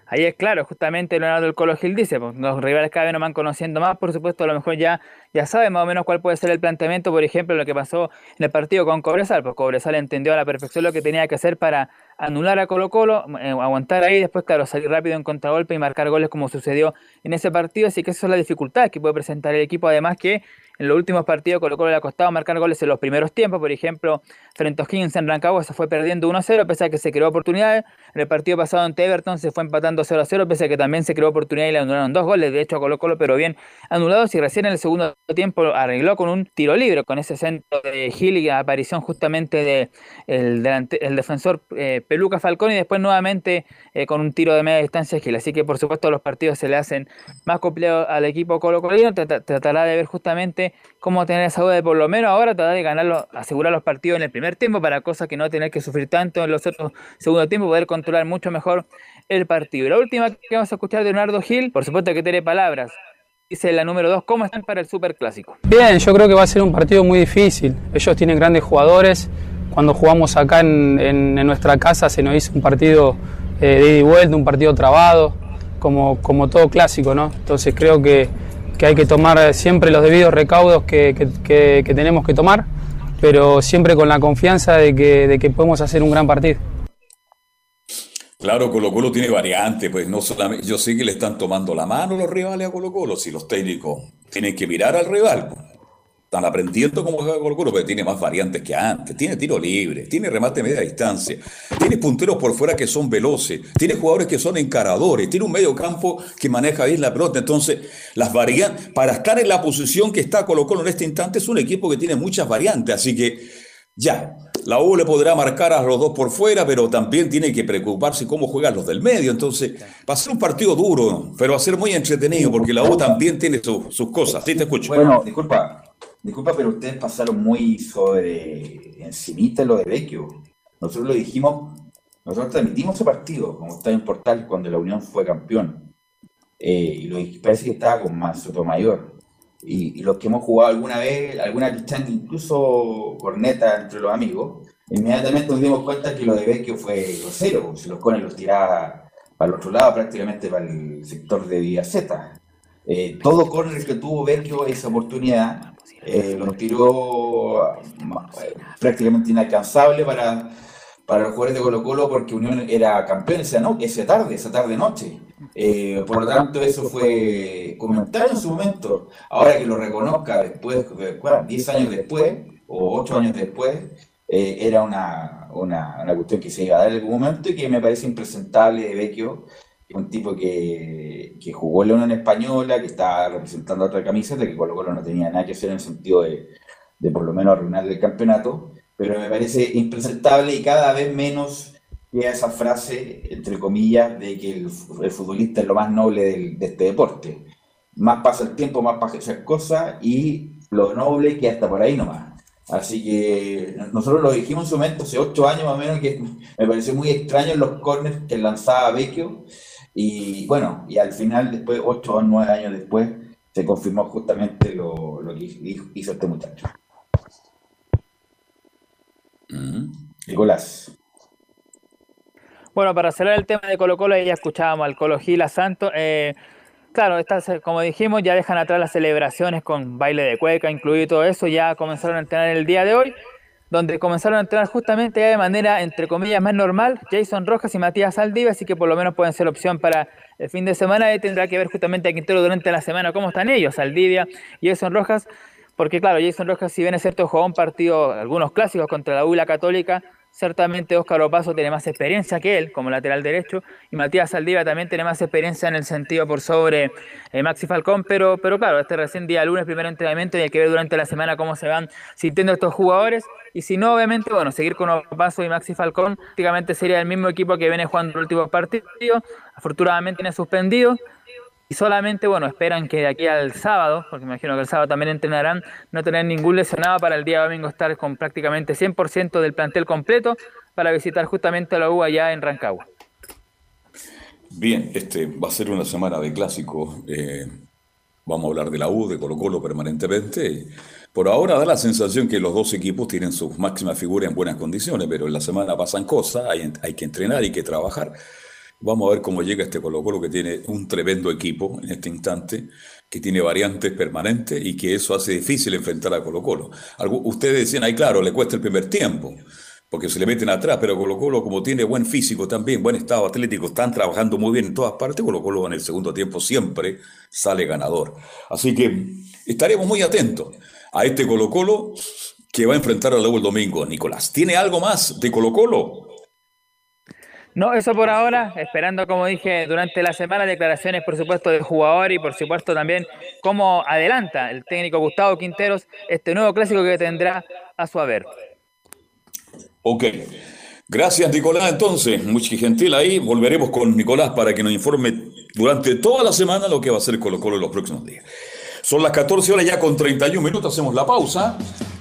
[SPEAKER 3] Ahí es claro, justamente Leonardo del Colo Gil dice, pues, los rivales cada vez nos van conociendo más, por supuesto, a lo mejor ya, ya saben más o menos cuál puede ser el planteamiento, por ejemplo, lo que pasó en el partido con Cobresal, pues Cobresal entendió a la perfección lo que tenía que hacer para anular a Colo Colo, eh, aguantar ahí, después, claro, salir rápido en contragolpe y marcar goles como sucedió en ese partido, así que esa es la dificultad que puede presentar el equipo, además que en los últimos partidos Colo Colo le ha costado marcar goles en los primeros tiempos, por ejemplo, frente a Higgins en Rancagua se fue perdiendo 1-0, pese a que se creó oportunidades. En el partido pasado en Everton se fue empatando 0-0, pese a que también se creó oportunidad y le anularon dos goles, de hecho a Colo Colo, pero bien anulados. Y recién en el segundo tiempo arregló con un tiro libre, con ese centro de Gil y aparición justamente de el, defensor eh, Peluca Falcón y después nuevamente eh, con un tiro de media distancia Gil. Así que por supuesto los partidos se le hacen más complejos al equipo Colo Colino, tratará de ver justamente cómo tener esa duda de por lo menos ahora tratar de ganarlo, asegurar los partidos en el primer tiempo para cosas que no tener que sufrir tanto en los otros segundos tiempos, poder controlar mucho mejor el partido. La última que vamos a escuchar de Leonardo Gil, por supuesto que tiene palabras. Dice la número 2, ¿cómo están para el Super Clásico?
[SPEAKER 13] Bien, yo creo que va a ser un partido muy difícil. Ellos tienen grandes jugadores. Cuando jugamos acá en, nuestra casa se nos hizo un partido eh, de ida y vuelta, un partido trabado, como, como todo clásico, ¿no? Entonces creo que, que hay que tomar siempre los debidos recaudos que, que, que tenemos que tomar pero siempre con la confianza de que, de que podemos hacer un gran partido.
[SPEAKER 2] Claro, Colo Colo tiene variantes, pues no solamente, yo sé que le están tomando la mano los rivales a Colo Colo, si los técnicos tienen que mirar al rival, Están aprendiendo cómo juega Colo Colo, pero tiene más variantes que antes. Tiene tiro libre, tiene remate media distancia, tiene punteros por fuera que son veloces, tiene jugadores que son encaradores, tiene un medio campo que maneja bien la pelota. Entonces, las variantes, para estar en la posición que está Colo Colo en este instante, es un equipo que tiene muchas variantes. Así que, ya, la U le podrá marcar a los dos por fuera, pero también tiene que preocuparse cómo juegan los del medio. Entonces, va a ser un partido duro, pero va a ser muy entretenido, porque la U también tiene sus cosas. Sí, te escucho.
[SPEAKER 6] Bueno, disculpa, disculpa, pero ustedes pasaron muy sobre encimita lo de Vecchio. Nosotros lo dijimos, nosotros transmitimos ese partido, como está en Portal, cuando la Unión fue campeón. Eh, y lo, parece que estaba con más Sotomayor y, los que hemos jugado alguna vez, alguna pichanga, incluso corneta entre los amigos, inmediatamente nos dimos cuenta que lo de Vecchio fue grosero, se los cones los tiraba para el otro lado, prácticamente para el sector de Vía Z. Eh, todo corner que tuvo Vecchio esa oportunidad eh, lo tiró eh, prácticamente inalcanzable para, para los jugadores de Colo Colo porque Unión era campeón esa, no, esa tarde, esa tarde-noche. Eh, por lo tanto, eso fue comentario en su momento. Ahora que lo reconozca después, 10 años después o 8 años después, eh, era una, una, una, cuestión que se iba a dar en algún momento y que me parece impresentable de Vecchio, un tipo que, que jugó en la Unión Española, que está representando otra camiseta, que Colo Colo no tenía nada que hacer en el sentido de, de por lo menos arruinar el campeonato, pero me parece impresentable y cada vez menos esa frase, entre comillas, de que el, futbolista es lo más noble de este deporte. Más pasa el tiempo, más pasa esas cosas y lo noble que hasta por ahí nomás. Así que nosotros lo dijimos en su momento, hace ocho años más o menos, que me pareció muy extraño los corners que lanzaba Vecchio. Y bueno, y al final, después, ocho o nueve años después, se confirmó justamente lo, que hizo este muchacho. Mm. Nicolás.
[SPEAKER 3] Bueno, para cerrar el tema de Colo Colo, ya escuchábamos al Colo Gila Santo. Eh, claro, estas, como dijimos, ya dejan atrás las celebraciones con baile de cueca, incluido todo eso, ya comenzaron a entrenar el día de hoy, donde comenzaron a entrenar justamente de manera, entre comillas, más normal, Jason Rojas y Matías Aldiva, así que por lo menos pueden ser opción para el fin de semana, y tendrá que ver justamente a Quintero durante la semana cómo están ellos, Aldivia y Jason Rojas, porque claro, Jason Rojas, si bien es cierto, jugó un partido, algunos clásicos contra la U la Católica, Ciertamente Óscar Opaso tiene más experiencia que él como lateral derecho y Matías Saldiva también tiene más experiencia en el sentido por sobre eh, Maxi Falcón, pero, pero claro, este recién día lunes, primer entrenamiento y hay que ver durante la semana cómo se van sintiendo estos jugadores. Y si no, obviamente, bueno, seguir con Opaso y Maxi Falcón, prácticamente sería el mismo equipo que viene jugando el último partido, afortunadamente tiene suspendido y solamente, bueno, esperan que de aquí al sábado, porque me imagino que el sábado también entrenarán, no tener ningún lesionado para el día domingo estar con prácticamente 100% del plantel completo para visitar justamente la U allá en Rancagua.
[SPEAKER 2] Bien, este va a ser una semana de clásico. Eh, vamos a hablar de la U, de Colo Colo permanentemente. Por ahora da la sensación que los dos equipos tienen sus máximas figuras en buenas condiciones, pero en la semana pasan cosas, hay, hay que entrenar, hay que trabajar. Vamos a ver cómo llega este Colo Colo que tiene un tremendo equipo en este instante, que tiene variantes permanentes y que eso hace difícil enfrentar a Colo Colo. Ustedes decían, ahí claro, le cuesta el primer tiempo, porque se le meten atrás, pero Colo Colo como tiene buen físico también, buen estado atlético, están trabajando muy bien en todas partes, Colo Colo en el segundo tiempo siempre sale ganador. Así que estaremos muy atentos a este Colo Colo que va a enfrentar a la el domingo, Nicolás. ¿Tiene algo más de Colo Colo?
[SPEAKER 3] No, eso por ahora, esperando, como dije, durante la semana declaraciones, por supuesto, del jugador y por supuesto también cómo adelanta el técnico Gustavo Quinteros este nuevo clásico que tendrá a su haber.
[SPEAKER 2] Ok. Gracias, Nicolás. Entonces, muy gentil ahí. Volveremos con Nicolás para que nos informe durante toda la semana lo que va a hacer Colo Colo en los próximos días. Son las 14 horas ya con 31 minutos, hacemos la pausa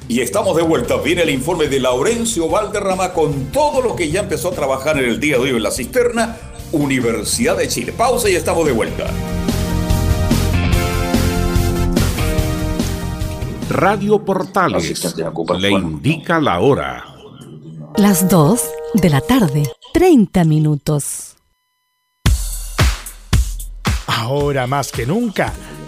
[SPEAKER 2] y estamos de vuelta. Viene el informe de Laurencio Valderrama con todo lo que ya empezó a trabajar en el día de hoy en la cisterna, Universidad de Chile. Pausa y estamos de vuelta.
[SPEAKER 9] Radio Portales le indica la hora.
[SPEAKER 14] Las 2 de la tarde, 30 minutos.
[SPEAKER 1] Ahora más que nunca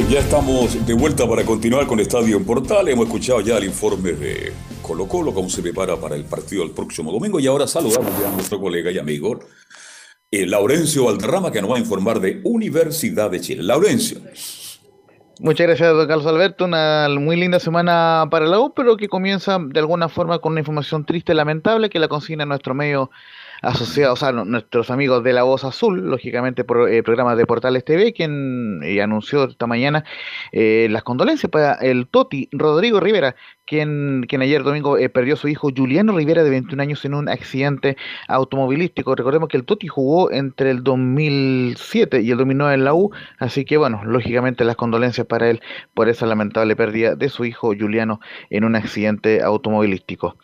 [SPEAKER 2] Ya estamos de vuelta para continuar con Estadio en Portal. Hemos escuchado ya el informe de Colo Colo, cómo se prepara para el partido del próximo domingo. Y ahora saludamos a nuestro colega y amigo eh, Laurencio Valderrama, que nos va a informar de Universidad de Chile. Laurencio.
[SPEAKER 4] Muchas gracias, don Carlos Alberto. Una muy linda semana para la U, pero que comienza de alguna forma con una información triste lamentable que la consigna nuestro medio asociados a nuestros amigos de La Voz Azul, lógicamente por eh, programa de Portales TV, quien eh, anunció esta mañana eh, las condolencias para el Toti Rodrigo Rivera, quien, quien ayer domingo perdió a su hijo Juliano Rivera de 21 años en un accidente automovilístico. Recordemos que el Toti jugó entre el 2007 y el 2009 en la U, así que bueno, lógicamente las condolencias para él por esa lamentable pérdida de su hijo Juliano en un accidente automovilístico.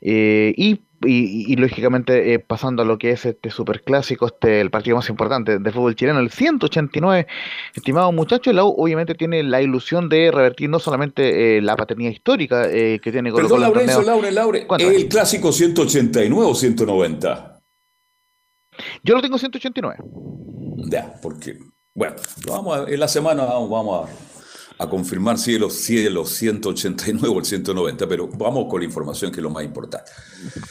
[SPEAKER 4] y y, lógicamente eh, pasando a lo que es este superclásico, este el partido más importante del fútbol chileno, el 189, estimado muchacho, la obviamente tiene la ilusión de revertir no solamente eh, la paternidad histórica eh, que tiene
[SPEAKER 2] Perdón, Laurencio, Laure, Laure, ¿el clásico 189 o 190?
[SPEAKER 4] Yo lo tengo 189.
[SPEAKER 2] Ya, porque, bueno, vamos en la semana vamos a a confirmar si los, si los 189 o el 190, pero vamos con la información que es lo más importante.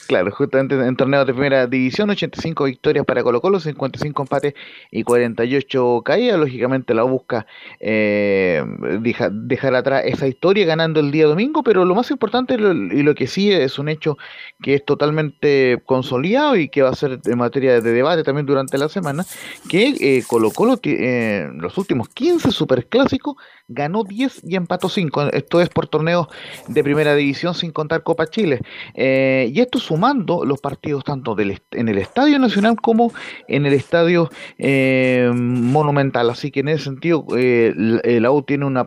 [SPEAKER 4] Claro, justamente en torneo de primera división, 85 victorias para Colo Colo, 55 empates y 48 caídas. Lógicamente la busca eh, dejar atrás esa historia ganando el día domingo, pero lo más importante y lo que sí es un hecho que es totalmente consolidado y que va a ser en materia de debate también durante la semana, que eh, Colo Colo eh, los últimos 15 superclásicos ganó 10 y empató 5. Esto es por torneos de primera división sin contar Copa Chile. Eh, y esto sumando los partidos tanto del, en el Estadio Nacional como en el Estadio eh, Monumental. Así que en ese sentido, eh, la U tiene una,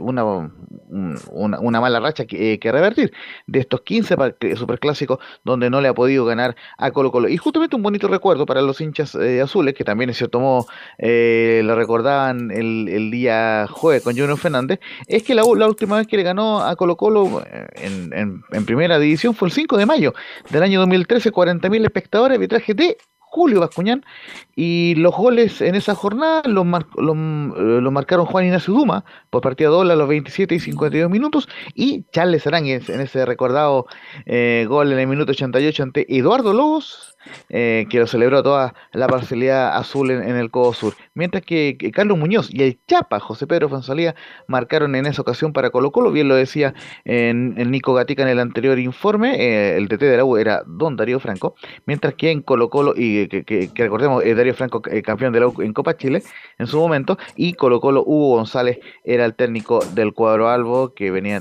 [SPEAKER 4] una, una, mala racha que, que, revertir de estos 15 superclásicos donde no le ha podido ganar a Colo Colo. Y justamente un bonito recuerdo para los hinchas azules, que también en cierto modo lo recordaban el, el día jueves con Junior Fernández, es que la, última vez que le ganó a Colo Colo eh, en, primera división fue el 5 de mayo del año 2013, 40.000 espectadores, arbitraje de Julio Bascuñán, y los goles en esa jornada los, eh, marcaron Juan Ignacio Duma por partida doble a los 27 y 52 minutos, y Charles Aránguez en ese recordado eh, gol en el minuto 88 ante Eduardo Lobos, eh, que lo celebró toda la parcialidad azul en, el Codo Sur. Mientras que, Carlos Muñoz y el Chapa, José Pedro Fonsalía, marcaron en esa ocasión para Colo Colo, bien lo decía en, Nico Gatica en el anterior informe, eh, el DT de la U era Don Darío Franco, mientras que en Colo Colo y que, que, recordemos, eh, Darío Franco, eh, campeón de la U en Copa Chile en su momento, y Colo Colo, Hugo González era el técnico del cuadro Albo, que venía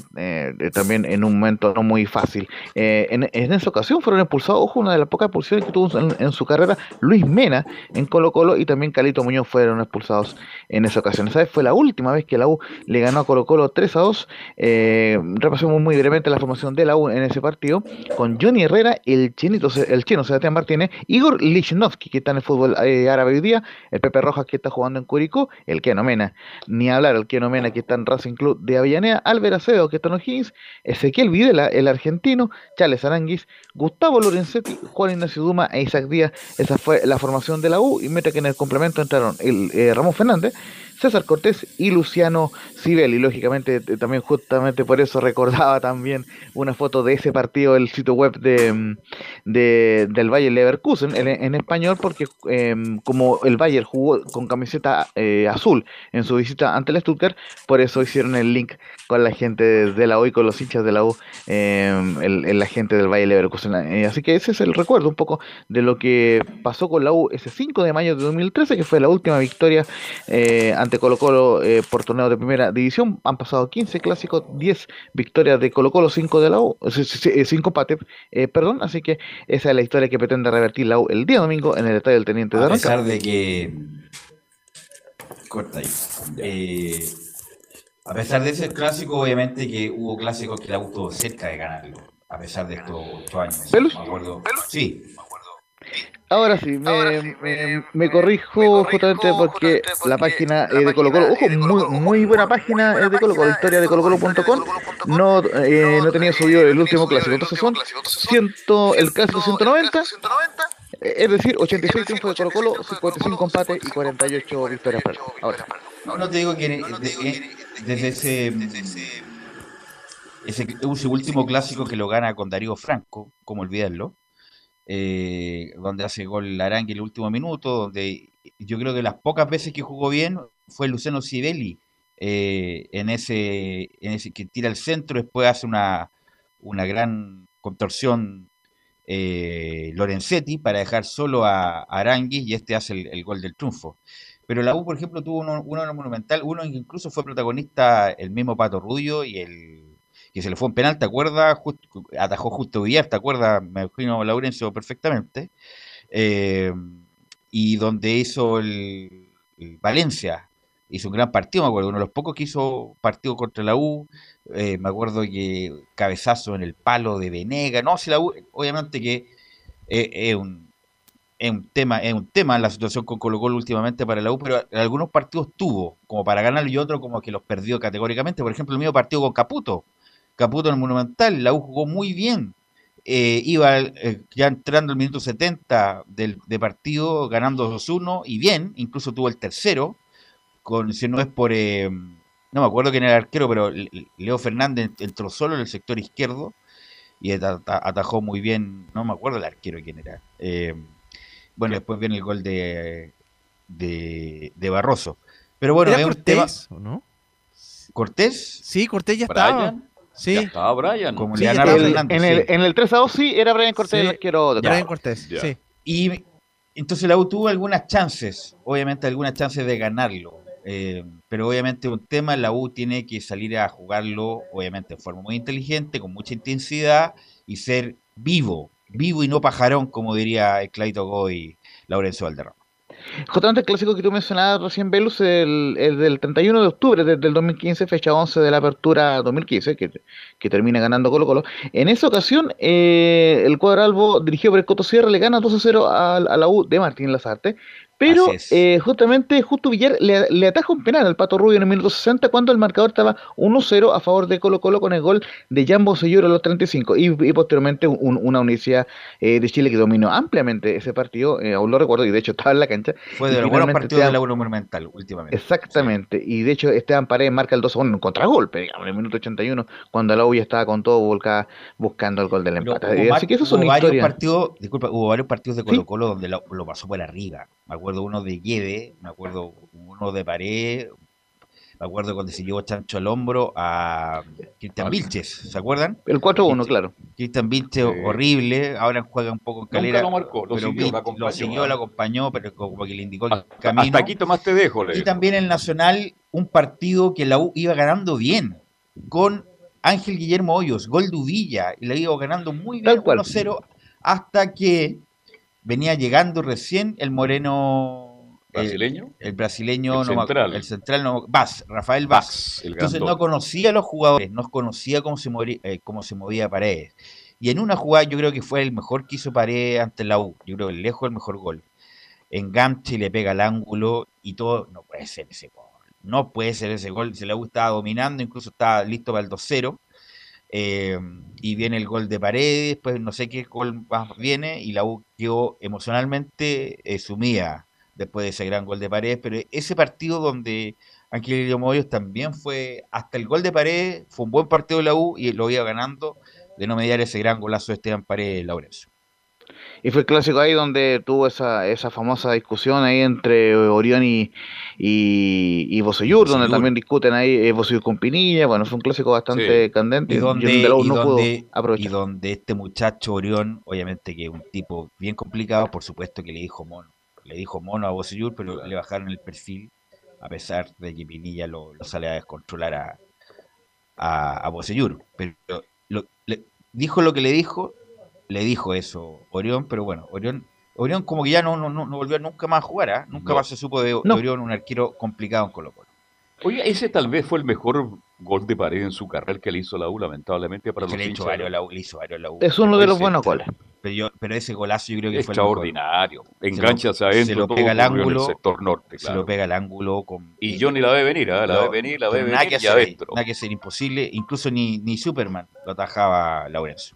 [SPEAKER 4] también en un momento no muy fácil. En, esa ocasión fueron expulsados, ojo, una de las pocas expulsiones que en, su carrera, Luis Mena en Colo Colo y también Calito Muñoz fueron expulsados en esa ocasión. Esa fue la última vez que la U le ganó a Colo Colo 3 a 2. repasemos muy brevemente la formación de la U en ese partido, con Johnny Herrera, el chinito, el chino Sebastián Martínez, Igor Lichnowsky, que está en el fútbol eh, árabe hoy día, el Pepe Rojas, que está jugando en Curicó, el Keno Mena, ni hablar, el Keno Mena, que está en Racing Club de Avellaneda, Álvaro Acedo, que está en O'Higgins, Ezequiel Videla, el argentino, Charles Aranguis, Gustavo Lorenzetti, Juan Ignacio Duma e Isaac Díaz. Esa fue la formación de la U, y mete que en el complemento entraron el eh, Ramón Fernández, César Cortés y Luciano Cibel. Y lógicamente también justamente por eso recordaba también una foto de ese partido del sitio web de, mm, del Bayern Leverkusen en, español porque em, como el Bayern jugó con camiseta eh, azul en su visita ante el Stuttgart, por eso hicieron el link con la gente de la U y con los hinchas de la U, em, la gente del Bayern Leverkusen. Eh, así que ese es el recuerdo un poco de lo que pasó con la U ese 5 de mayo de 2013, que fue la última victoria eh, ante Colo Colo eh, por torneo de primera división. Han pasado 15 clásicos, 10 victorias de Colo Colo, 5 de la U, 5 eh, pates, eh, perdón. Así que esa es la historia que pretende revertir la U el día domingo en el estadio del Teniente de
[SPEAKER 6] A pesar de que. Corta ahí. a pesar de ese clásico, obviamente que hubo clásicos que la U estuvo cerca de ganarlo. A pesar de estos, años.
[SPEAKER 4] ¿Pelus? Me acuerdo.
[SPEAKER 6] Sí,
[SPEAKER 4] Ahora sí, me, me, corrijo justamente porque la página eh, de Colo Colo, ojo, muy, muy buena página eh, de Colo Colo, historia de colocolo.com, no, eh, no tenía subido el último clásico, entonces son ciento, el clásico 190, es decir, 86 triunfos de Colo Colo, 55 empates y 48 victorias para Ahora.
[SPEAKER 6] No, no te digo que desde ese, ese, ese último clásico que lo gana con Darío Franco, como olvidarlo, eh, donde hace gol Arangue en el último minuto, donde yo creo que las pocas veces que jugó bien fue Luciano Sibeli eh, en, ese, en que tira el centro, después hace una, una gran contorsión eh, Lorenzetti para dejar solo a, Arangui y este hace el, gol del triunfo. Pero la U, por ejemplo, tuvo uno, uno monumental, uno que incluso fue protagonista el mismo Pato Rubio y el que se le fue un penal, ¿te acuerdas? atajó justo Villar, ¿te acuerdas? Me imagino Laurencio perfectamente. Eh, y donde hizo el, Valencia, hizo un gran partido, me acuerdo, uno de los pocos que hizo partido contra la U, eh, me acuerdo que cabezazo en el palo de Venega, no, si la U, obviamente que eh, es un es un tema, es un tema la situación con Colo Colo últimamente para la U, pero algunos partidos tuvo como para ganar y otros como que los perdió categóricamente. Por ejemplo, el mismo partido con Caputo, Caputo en el Monumental, la U jugó muy bien. Eh, iba eh, ya entrando el minuto 70 del, de partido, ganando 2-1 y bien, incluso tuvo el tercero, con, si no es por, eh, no me acuerdo quién era el arquero, pero Leo Fernández entró solo en el sector izquierdo y atajó muy bien, no me acuerdo el arquero quién era. bueno, después viene el gol de, de, Barroso. Pero bueno,
[SPEAKER 5] es Cortés, ¿o no?
[SPEAKER 6] ¿Cortés?
[SPEAKER 5] Sí, Cortés ya estaba. Sí.
[SPEAKER 2] estaba Brian.
[SPEAKER 4] Como en, el, en el 3 a 2 sí, era Brian Cortés el quiero
[SPEAKER 5] de Brian Cortés, sí.
[SPEAKER 6] Y entonces la U tuvo algunas chances, obviamente algunas chances de ganarlo. Eh, pero obviamente un tema, la U tiene que salir a jugarlo, obviamente de forma muy inteligente, con mucha intensidad y ser vivo, vivo y no pajarón, como diría Claito Goy Laurencio Valderrama.
[SPEAKER 4] Justamente el clásico que tú mencionabas recién, Velus, el, el del 31 de octubre del 2015, fecha 11 de la apertura 2015, que, que termina ganando Colo Colo. En esa ocasión, eh, el cuadralbo dirigido por el Coto Sierra le gana 2 a 0 a, a la U de Martín Lazarte. Pero eh, justamente Justo Villar le, le, ataja un penal al Pato Rubio en el minuto 60 cuando el marcador estaba 1-0 a favor de Colo Colo con el gol de Jambo Selluro a los 35 y, y posteriormente una universidad eh, de Chile que dominó ampliamente ese partido, eh, aún lo recuerdo y de hecho estaba en la cancha.
[SPEAKER 6] Fue de los buenos partidos de la Monumental últimamente.
[SPEAKER 4] Exactamente, y de hecho Esteban Paredes marca el 2-1 en un contragolpe, digamos, en el minuto 81 cuando la U ya estaba con todo volcada buscando el gol del empate. Así que eso son
[SPEAKER 6] varios partidos, disculpa, hubo varios partidos de Colo Colo donde lo, lo pasó por arriba. Me acuerdo uno de Guede, me acuerdo uno de Pared, Me acuerdo cuando se llevó Chancho al hombro a Cristian Vilches, ¿se acuerdan?
[SPEAKER 4] El 4-1, claro.
[SPEAKER 6] Cristian Vilches, horrible, ahora juega un poco en calera.
[SPEAKER 2] Nunca lo marcó, lo
[SPEAKER 6] pero
[SPEAKER 2] siguió,
[SPEAKER 6] Vil-
[SPEAKER 2] lo acompañó,
[SPEAKER 6] lo siguió,
[SPEAKER 2] ¿eh?
[SPEAKER 6] lo acompañó, pero como que le indicó el camino.
[SPEAKER 2] Hasta aquí Tomás te dejo, le
[SPEAKER 6] Y también el Nacional, un partido que la U iba ganando bien, con Ángel Guillermo Hoyos, gol de Uvilla, y la iba ganando muy bien 1-0, hasta que venía llegando recién el moreno... eh,
[SPEAKER 2] ¿Brasileño?
[SPEAKER 6] el brasileño,
[SPEAKER 2] El
[SPEAKER 6] no
[SPEAKER 2] central.
[SPEAKER 6] el central, no, Vaz, Rafael
[SPEAKER 2] el
[SPEAKER 6] Entonces no conocía a los jugadores, no conocía cómo se, morí- eh, cómo se movía Paredes. Y en una jugada yo creo que fue el mejor que hizo Paredes ante la U. Yo creo que lejos el mejor gol. Enganche y le pega al ángulo y todo. No puede ser ese gol. No puede ser ese gol. Se la U estaba dominando, incluso estaba listo para el 2-0. Eh, y viene el gol de Paredes, pues no sé qué gol más viene y la U quedó emocionalmente eh, sumida después de ese gran gol de Paredes, pero ese partido donde Ángel Guillermo Hoyos también fue, hasta el gol de Paredes, fue un buen partido de la U y lo iba ganando de no mediar ese gran golazo de Esteban Paredes Laurencio.
[SPEAKER 4] Y fue el clásico ahí donde tuvo esa, esa famosa discusión ahí entre Orión y, y, y donde también discuten ahí eh, con Pinilla. Bueno, fue un clásico bastante
[SPEAKER 6] Sí.
[SPEAKER 4] candente
[SPEAKER 6] Y donde, y
[SPEAKER 4] no pudo
[SPEAKER 6] donde-
[SPEAKER 4] aprovechar.
[SPEAKER 6] y donde este muchacho Orión, obviamente que es un tipo bien complicado, por supuesto que le dijo mono. Le dijo mono a Bosellur, pero le bajaron el perfil, a pesar de que Pinilla lo, lo sale a descontrolar a, a, a. Pero lo- le- dijo lo que le dijo, le dijo eso Orión, pero bueno, Orión, Orión como que ya no, no, no volvió nunca más a jugar, ¿ah? nunca
[SPEAKER 2] No.
[SPEAKER 6] más se supo de. Orión, un arquero complicado en Colo Colo.
[SPEAKER 2] Oye, ese tal vez fue el mejor gol de pared en su carrera que le hizo la U, lamentablemente para los
[SPEAKER 6] le hizo varios la U, le hizo varios la U.
[SPEAKER 4] Es uno de los buenos goles.
[SPEAKER 6] Pero, yo- pero ese golazo yo creo que fue el mejor.
[SPEAKER 2] Extraordinario.
[SPEAKER 6] Se lo-
[SPEAKER 2] Engancha hacia adentro,
[SPEAKER 6] Se lo pega al ángulo.
[SPEAKER 2] el sector norte,
[SPEAKER 6] Se
[SPEAKER 2] claro.
[SPEAKER 6] lo pega al ángulo con.
[SPEAKER 2] Y Johnny la ve venir, ¿ah? la ve venir, la ve
[SPEAKER 6] pero nada
[SPEAKER 2] venir
[SPEAKER 6] que
[SPEAKER 2] y
[SPEAKER 6] hacer ahí,
[SPEAKER 2] adentro.
[SPEAKER 6] Nada que ser imposible. Incluso ni, ni Superman lo atajaba Laurencio.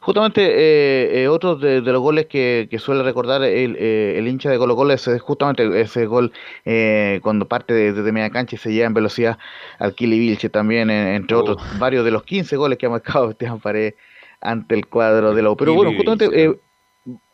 [SPEAKER 4] Justamente eh, eh, otro de, de los goles que, que suele recordar el, eh, el hincha de Colo Colo es justamente ese gol eh, cuando parte de- desde media cancha y se lleva en velocidad al Kili Vilche también, entre otros varios de los 15 goles que ha marcado [laughs] Esteban Paredes ante el cuadro de la U. Pero bueno, justamente eh,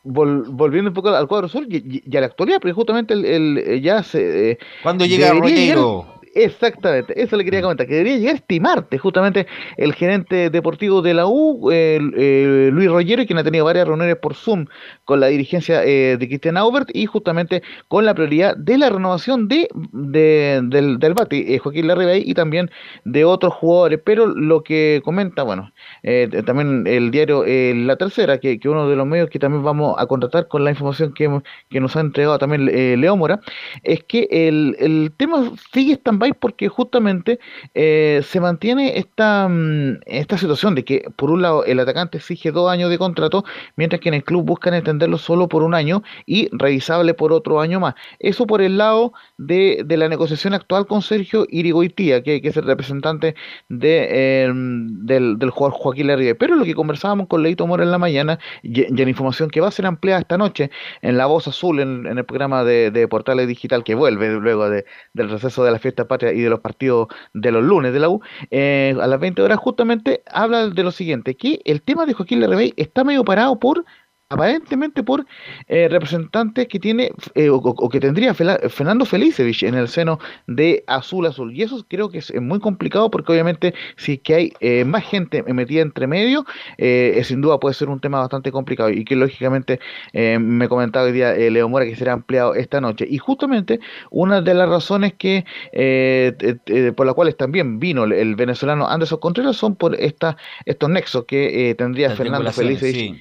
[SPEAKER 4] vol- volviendo un poco al cuadro sur y, a la actualidad, porque justamente el, el- ya se... eh,
[SPEAKER 6] ¿Cuándo llega Rollero?
[SPEAKER 4] Exactamente, eso le quería comentar, que debería llegar este martes justamente el gerente deportivo de la U, el, eh, Luis Rollero, quien ha tenido varias reuniones por Zoom con la dirigencia eh, de Cristian Aubert y justamente con la prioridad de la renovación de, de- del, del Bati, eh, Joaquín Larribey y también de otros jugadores, pero lo que comenta, bueno, eh, también el diario eh, La Tercera, que, que uno de los medios que también vamos a contratar con la información que, que nos ha entregado también eh, Leo Mora, es que el, el tema sigue porque justamente eh, se mantiene esta, mm, esta situación de que por un lado el atacante exige dos años de contrato, mientras que en el club buscan extenderlo solo por un año y revisable por otro año más. Eso por el lado de, de la negociación actual con Sergio Irigoitía, que, que es el representante de, eh, del, del jugador Joaquín Larribey. Pero lo que conversábamos con Leito Mora en la mañana, y, y en información que va a ser ampliada esta noche en La Voz Azul, en, el programa de, de Portales Digital que vuelve luego de- del receso de la fiesta y de los partidos de los lunes de la U, eh, a las 20 horas justamente habla de lo siguiente, que el tema de Joaquín Larribey está medio parado por aparentemente por eh, representantes que tiene eh, o, o que tendría Fela- Fernando Felicevich en el seno de Azul Azul. Y eso creo que es eh, muy complicado porque obviamente si es que hay eh, más gente metida entre medio eh, eh, sin duda puede ser un tema bastante complicado. Y que lógicamente eh, me comentaba hoy día eh, Leo Mora que será ampliado esta noche. Y justamente una de las razones que eh, por las cuales también vino el, el venezolano Anderson Contreras son por esta, estos nexos que eh, tendría
[SPEAKER 6] Las
[SPEAKER 4] Fernando Felicevich
[SPEAKER 6] sí.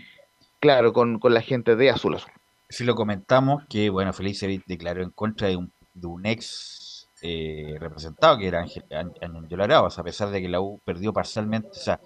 [SPEAKER 4] Claro, con, con la gente de Azul Azul.
[SPEAKER 6] Si lo comentamos, que bueno, Felicevich declaró en contra de un, de un ex eh, representado que era Ángel, Án- Ángel Arauz, a pesar de que la U perdió parcialmente esa,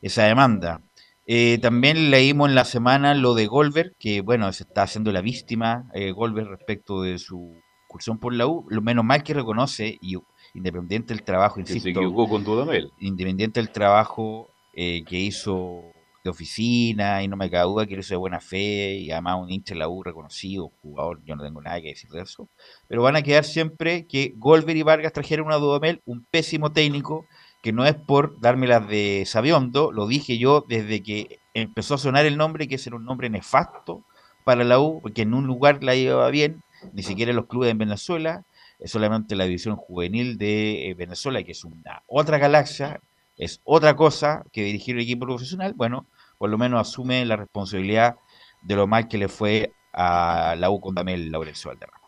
[SPEAKER 6] esa demanda. Eh, también leímos en la semana lo de Golver, que bueno, se está haciendo la víctima eh, Golver respecto de su incursión por la U, lo menos mal que reconoce, y independiente del trabajo,
[SPEAKER 2] Que
[SPEAKER 6] insisto,
[SPEAKER 2] se equivocó con Dudamel.
[SPEAKER 6] independiente del trabajo eh, que hizo de oficina, y no me cabe duda que lo hizo de buena fe, y además un hincha de la U reconocido, jugador, yo no tengo nada que decir de eso, pero van a quedar siempre que Golver y Vargas trajeron a Dudamel, un pésimo técnico, que no es por darme las de Sabiondo, lo dije yo desde que empezó a sonar el nombre, que ese era un nombre nefasto para la U, porque en un lugar la llevaba bien, ni siquiera los clubes en Venezuela, es solamente la división juvenil de eh, Venezuela, que es una otra galaxia, es otra cosa que dirigir el equipo profesional, bueno, por lo menos asume la responsabilidad de lo mal que le fue a la U con Damel Laurencio Valderrama.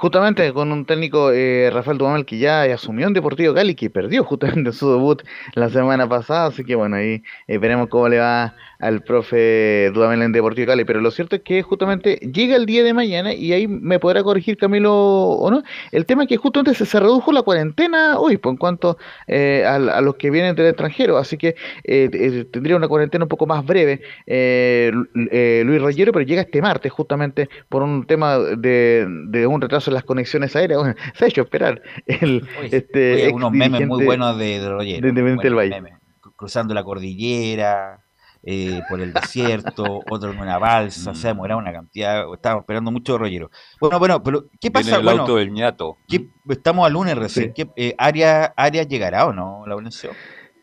[SPEAKER 4] Justamente con un técnico, eh, Rafael Duhamel, que ya asumió en Deportivo Cali, que perdió justamente [laughs] su debut la semana pasada, así que bueno, ahí eh, veremos cómo le va al profe Dudamel en Deportivo Cali, pero lo cierto es que justamente llega el día de mañana y ahí me podrá corregir Camilo o no. El tema es que justamente se, redujo la cuarentena hoy, por en cuanto eh, a, los que vienen del extranjero, así que eh, eh, tendría una cuarentena un poco más breve Luis Rollero, pero llega este martes justamente por un tema de, un retraso las conexiones aéreas. [laughs] se ha hecho esperar. El,
[SPEAKER 6] este, unos memes muy buenos de, Rollero. cruzando la cordillera eh, por el desierto, [laughs] otro en una balsa, o sea, mm. una cantidad, estábamos esperando mucho rollero. Bueno, bueno, pero ¿qué pasa?
[SPEAKER 2] el auto del ñato.
[SPEAKER 6] estamos al lunes recién, ¿qué, eh, área, ¿área llegará o no la Valencia?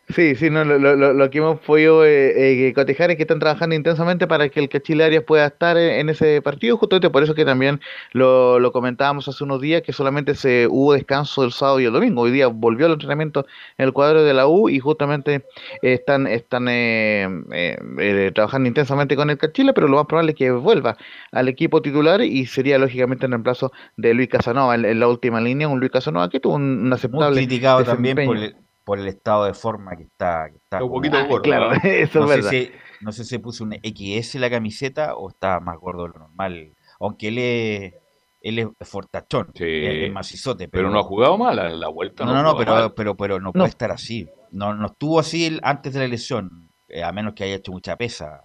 [SPEAKER 4] Sí, sí, no, lo, lo, lo que hemos podido eh, eh, cotejar es que están trabajando intensamente para que el Cachile Arias pueda estar en, ese partido, justamente por eso que también lo, lo, comentábamos hace unos días, que solamente se hubo descanso el sábado y el domingo. Hoy día volvió el entrenamiento en el cuadro de la U y justamente están, están eh, eh, trabajando intensamente con el Cachile, pero lo más probable es que vuelva al equipo titular y sería lógicamente en reemplazo de Luis Casanova en, la última línea, un Luis Casanova que tuvo un, aceptable.
[SPEAKER 6] Muy criticado también por el por el estado de forma que está. Que está
[SPEAKER 2] un poquito gordo.
[SPEAKER 4] Claro, eso
[SPEAKER 6] no
[SPEAKER 4] es verdad.
[SPEAKER 6] Sé si, no sé si puso un XS la camiseta o está más gordo de lo normal. Aunque él es, él es fortachón, es, macizote.
[SPEAKER 2] Pero, no ha jugado mal la, la vuelta.
[SPEAKER 6] No, no, no, pero, pero, pero, no, puede estar así. No, no estuvo así antes de la lesión, eh, a menos que haya hecho mucha pesa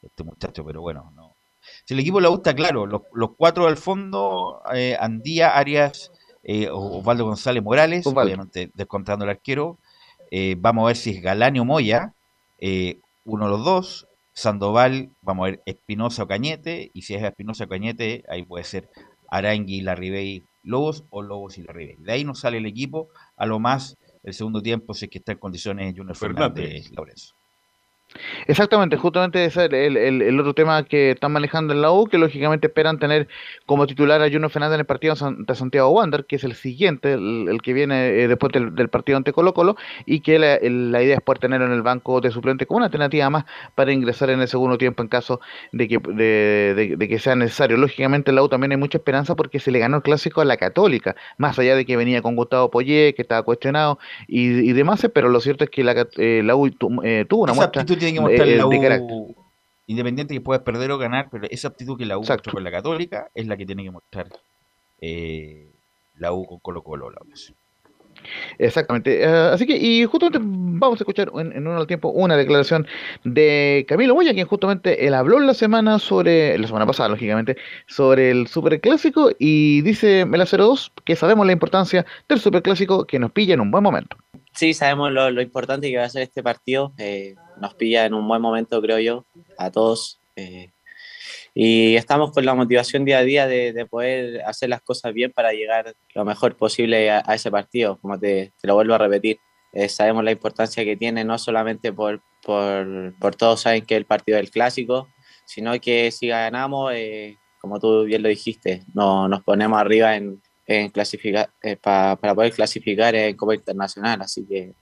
[SPEAKER 6] este muchacho, pero bueno, no. Si el equipo le gusta, claro, los, los cuatro del fondo, eh, Andía, Arias, eh, Osvaldo González Morales, obviamente descontando el arquero. Eh, vamos a ver si es Galani o Moya, eh, uno de los dos. Sandoval, vamos a ver Espinosa o Cañete, y si es Espinosa o Cañete, ahí puede ser Arangui, Larribey, Lobos o Lobos y Larribey. De ahí nos sale el equipo, a lo más el segundo tiempo, si es que está en condiciones Junior Fernández, Fernández Lorenzo.
[SPEAKER 4] Exactamente, justamente ese es el, el, otro tema que están manejando en la U, que lógicamente esperan tener como titular a Juno Fernández en el partido ante Santiago Wander, que es el siguiente, el, que viene eh, después del, partido ante Colo Colo, y que la, idea es poder tenerlo en el banco de suplente como una alternativa más para ingresar en el segundo tiempo en caso de que, de, que sea necesario. Lógicamente en la U también hay mucha esperanza porque se le ganó el clásico a la Católica, más allá de que venía con Gustavo Poyé, que estaba cuestionado y, demás, pero lo cierto es que la, eh, la U eh, tuvo una muestra
[SPEAKER 6] tiene que mostrar la U independiente que puedas perder o ganar, pero esa actitud que la U mostró con la Católica es la que tiene que mostrar eh, la U con Colo Colo. La
[SPEAKER 4] Exactamente. Eh, así que, y justamente vamos a escuchar en, en uno tiempo una declaración de Camilo Moya, quien justamente él habló la semana sobre, la semana pasada, lógicamente, sobre el superclásico y dice Mela 02 que sabemos la importancia del superclásico que nos pilla en un buen momento.
[SPEAKER 15] Sí, sabemos lo, importante que va a ser este partido. Eh, nos pilla en un buen momento, creo yo, a todos. Eh, y estamos con la motivación día a día de, poder hacer las cosas bien para llegar lo mejor posible a, ese partido, como te, lo vuelvo a repetir. Eh, sabemos la importancia que tiene, no solamente por, por, por, todos saben que el partido es el clásico, sino que si ganamos, como tú bien lo dijiste, no, nos ponemos arriba en, en clasificar, eh, para poder clasificar en Copa Internacional. Así que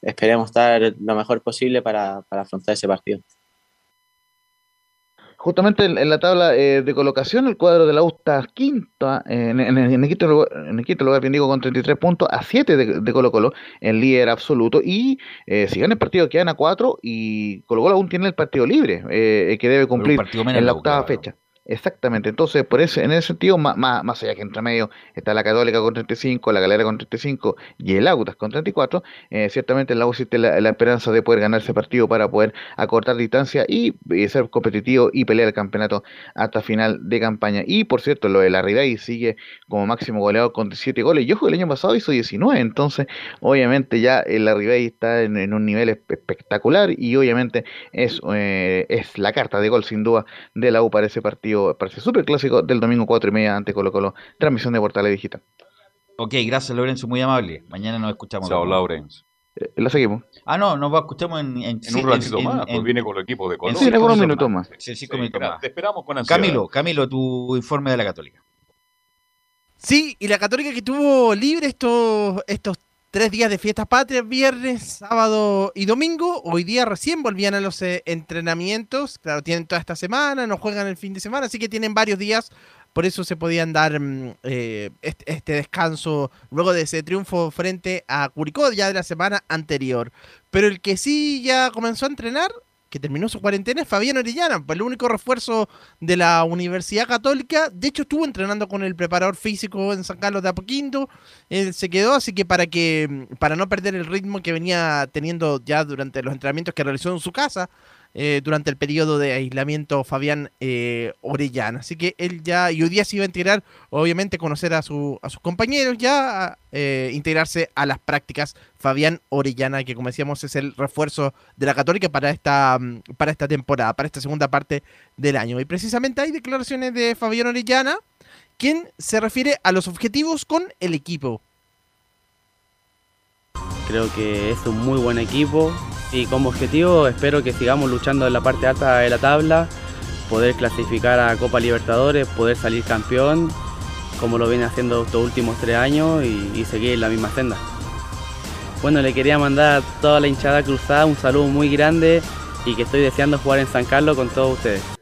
[SPEAKER 15] esperemos estar lo mejor posible para, afrontar ese partido.
[SPEAKER 4] Justamente en, la tabla eh, de colocación, el cuadro de la U está quinta, en, el quinto lugar, en el quinto lugar, bien digo, con 33 puntos, a 7 de, Colo Colo, en líder absoluto. Y eh, si gana el partido, quedan a 4 y Colo Colo aún tiene el partido libre, que debe cumplir en la octava fecha. Exactamente, entonces por ese, en ese sentido, más, allá que entre medio está la Católica con 35, la Galera con 35 y el Autas con 34, eh, ciertamente en la U existe la, esperanza de poder ganar ese partido para poder acortar distancia y, ser competitivo y pelear el campeonato hasta final de campaña. Y por cierto, lo de la Ribey sigue como máximo goleador con 17 goles. Yo el año pasado hizo 19, entonces obviamente ya el la Ribey está en, un nivel espectacular y obviamente es, eh, es la carta de gol sin duda de la U para ese partido parece súper clásico del domingo 4 y media ante Colo Colo, transmisión de Portales Digital.
[SPEAKER 6] Ok, gracias Lorenzo, muy amable. Mañana nos escuchamos.
[SPEAKER 2] Chao, Lorenzo.
[SPEAKER 4] Eh, la seguimos.
[SPEAKER 6] Ah, no, nos escuchamos en,
[SPEAKER 2] en, un ratito más, pues viene con el equipo de Colo.
[SPEAKER 4] Sí, con un minuto más.
[SPEAKER 6] Sí, cinco minutos más.
[SPEAKER 2] Te esperamos con ansiedad.
[SPEAKER 6] Camilo, Camilo, tu informe de la Católica.
[SPEAKER 5] Sí, y la Católica que tuvo libre estos, estos tres días de fiestas patrias, viernes, sábado y domingo. Hoy día recién volvían a los eh, entrenamientos. Claro, tienen toda esta semana, no juegan el fin de semana, así que tienen varios días. Por eso se podían dar este, este, descanso luego de ese triunfo frente a Curicó ya de la semana anterior. Pero el que sí ya comenzó a entrenar que terminó su cuarentena es Fabián Orellana, el único refuerzo de la Universidad Católica. De hecho, estuvo entrenando con el preparador físico en San Carlos de Apoquindo. Él se quedó, así que para que para no perder el ritmo que venía teniendo ya durante los entrenamientos que realizó en su casa, eh, durante el periodo de aislamiento Fabián eh, Orellana. Así que él ya, y hoy día se iba a integrar, obviamente conocer a, su, a sus compañeros, ya eh, integrarse a las prácticas Fabián Orellana, que como decíamos es el refuerzo de la Católica para esta, mm, para esta temporada, para esta segunda parte del año. Y precisamente hay declaraciones de Fabián Orellana, quien se refiere a los objetivos con el equipo.
[SPEAKER 16] Creo que es un muy buen equipo, y como objetivo espero que sigamos luchando en la parte alta de la tabla, poder clasificar a Copa Libertadores, poder salir campeón, como lo viene haciendo estos últimos tres años y, seguir en la misma senda. Bueno, le quería mandar a toda la hinchada cruzada un saludo muy grande y que estoy deseando jugar en San Carlos con todos ustedes.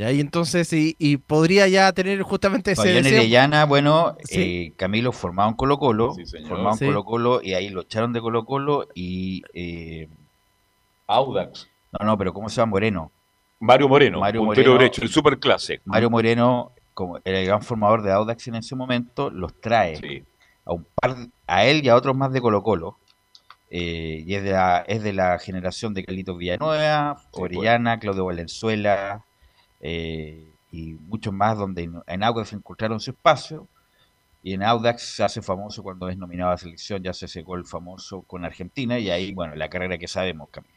[SPEAKER 5] Ya, y entonces, y, podría ya tener justamente ese
[SPEAKER 6] Fabián bueno, eh, Camilo formado en Colo Colo, formado en Colo Colo, y ahí lo echaron de Colo Colo, y... Eh,
[SPEAKER 2] Audax.
[SPEAKER 6] No, no, pero ¿cómo se llama Moreno?
[SPEAKER 2] Mario Moreno, Mario Moreno, derecho, el superclase.
[SPEAKER 6] Mario Moreno, como el gran formador de Audax en ese momento, los trae a un par, a él y a otros más de Colo Colo, eh, y es de, la, es de la generación de Carlitos Villanueva, Orellana, Claudio Valenzuela, eh, y muchos más donde en Audax encontraron su espacio y en Audax se hace famoso cuando es nominado a la selección, ya se secó el famoso con Argentina y ahí, bueno, la carrera que sabemos, Camilo.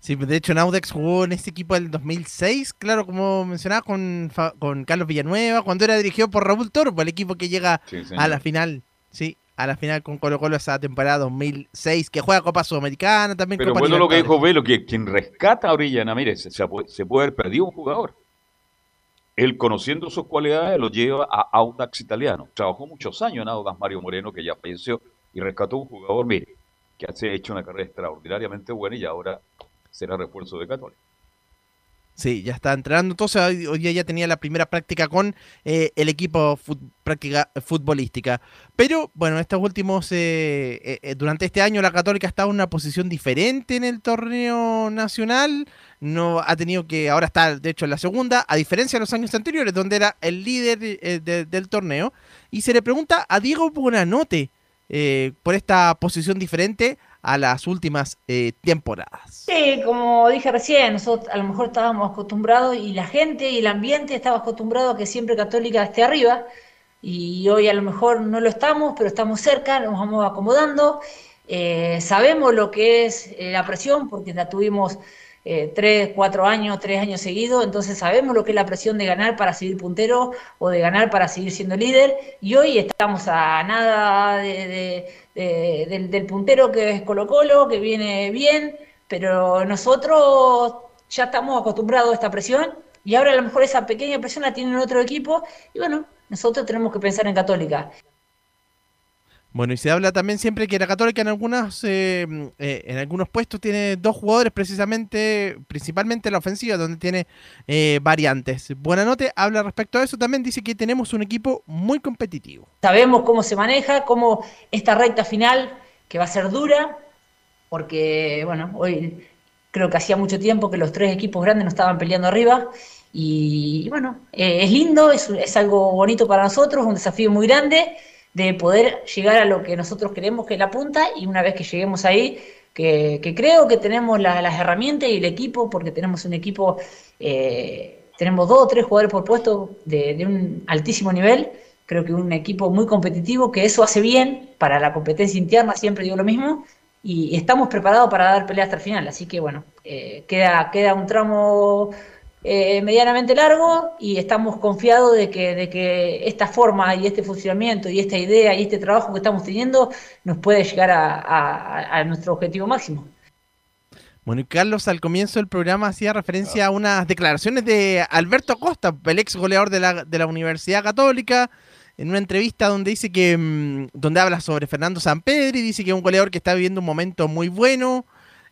[SPEAKER 5] Sí, de hecho en Audax jugó en este equipo del 2006, claro, como mencionaba, con, con Carlos Villanueva, cuando era dirigido por Raúl Toro, el equipo que llega a la final, sí, a la final con Colo Colo esa temporada 2006, que juega Copa Sudamericana también.
[SPEAKER 2] Pero bueno lo que dijo Velo, que quien rescata a Orellana, mire, se, se puede haber perdido un jugador él conociendo sus cualidades lo lleva a Audax Italiano. Trabajó muchos años en Audax Mario Moreno, que ya falleció, y rescató un jugador, mire, que ha hecho una carrera extraordinariamente buena y ahora será refuerzo de Católica.
[SPEAKER 5] Sí, ya está entrenando. Entonces hoy día ya tenía la primera práctica con eh, el equipo práctica futbolística. Pero bueno, estos últimos, eh, eh, durante este año la Católica está en una posición diferente en el torneo nacional. No ha tenido que, ahora está de hecho en la segunda, a diferencia de los años anteriores, donde era el líder del torneo. Y se le pregunta a Diego Buenanote por esta posición diferente a las últimas eh, temporadas.
[SPEAKER 17] Sí, como dije recién, nosotros a lo mejor estábamos acostumbrados y la gente y el ambiente estaba acostumbrado a que siempre Católica esté arriba y hoy a lo mejor no lo estamos, pero estamos cerca, nos vamos acomodando. Eh, sabemos lo que es eh, la presión porque la tuvimos eh, tres, cuatro años, tres años seguidos, entonces sabemos lo que es la presión de ganar para seguir puntero o de ganar para seguir siendo líder y hoy estamos a nada del, puntero que es Colo Colo, que viene bien, pero nosotros ya estamos acostumbrados a esta presión y ahora a lo mejor esa pequeña presión la tienen otro equipo y bueno, nosotros tenemos que pensar en Católica.
[SPEAKER 5] Bueno, y se habla también siempre que la Católica en algunas eh, eh, en algunos puestos tiene dos jugadores precisamente, principalmente en la ofensiva, donde tiene eh, variantes. Buenanote habla respecto a eso, también dice que tenemos un equipo muy competitivo.
[SPEAKER 17] Sabemos cómo se maneja, cómo esta recta final, que va a ser dura, porque, bueno, hoy creo que hacía mucho tiempo que los tres equipos grandes no estaban peleando arriba. Y, bueno, es lindo, es, es algo bonito para nosotros, un desafío muy grande de poder llegar a lo que nosotros queremos que es la punta y una vez que lleguemos ahí, que, creo que tenemos las herramientas y el equipo, porque tenemos un equipo, eh, tenemos dos o tres jugadores por puesto de, un altísimo nivel, creo que un equipo muy competitivo, que eso hace bien para la competencia interna, siempre digo lo mismo, y estamos preparados para dar pelea hasta el final, así que bueno, eh, queda, queda un tramo eh, medianamente largo y estamos confiados de que, de que esta forma y este funcionamiento y esta idea y este trabajo que estamos teniendo nos puede llegar a, nuestro objetivo máximo.
[SPEAKER 5] Bueno, y Carlos al comienzo del programa hacía referencia a unas declaraciones de Alberto Costa, el ex goleador de la, de la Universidad Católica, en una entrevista donde dice que, mm, donde habla sobre Fernando Sampedri, dice que es un goleador que está viviendo un momento muy bueno,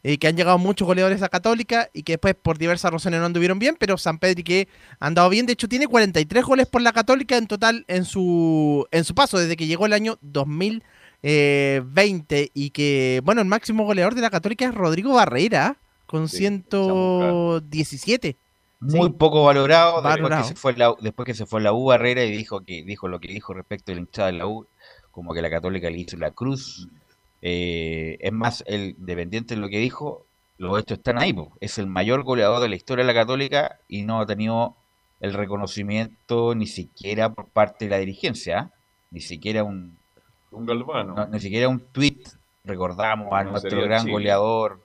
[SPEAKER 5] eh, que han llegado muchos goleadores a Católica y que después por diversas razones no anduvieron bien, pero Sampedri que ha andado bien, de hecho tiene 43 goles por la Católica en total en su, en su paso desde que llegó el año 2020 y que, bueno, el máximo goleador de la Católica es Rodrigo Barrera con 117.
[SPEAKER 6] Muy poco valorado, Después, que se fue la, después que se fue la U Barrera y dijo que dijo lo que dijo respecto a la hinchada de la U, como que la Católica le hizo la cruz. Eh, es más, el dependiente de lo que dijo, los hechos están ahí. Es el mayor goleador de la historia de la Católica y no ha tenido el reconocimiento ni siquiera por parte de la dirigencia, ¿ah? ni siquiera un,
[SPEAKER 2] un galvano,
[SPEAKER 6] ni siquiera un tweet recordamos a nuestro gran goleador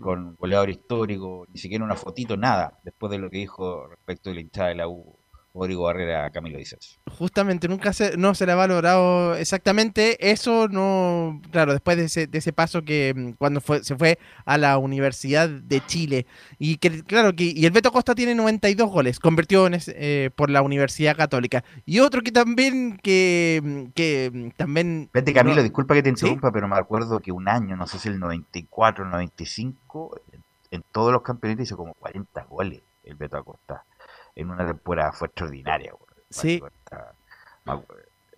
[SPEAKER 6] con goleador histórico, ni siquiera una fotito, nada, después de lo que dijo respecto de la hinchada de la U Rodrigo Barrera Camilo Dices.
[SPEAKER 5] Justamente, nunca se, no se le ha valorado exactamente eso, no, claro, después de ese, de ese paso que mm, cuando fue, se fue a la Universidad de Chile. Y que, claro, que y el Beto Costa tiene 92 goles, convirtió en eh, por la Universidad Católica. Y otro que también, que, mm, que mm, también...
[SPEAKER 6] Vete Camilo, disculpa que te interrumpa, pero me acuerdo que un año, no sé si el 94, 95, en todos los campeonatos hizo como 40 goles el Beto Acosta en una temporada fue extraordinaria.
[SPEAKER 5] Sí.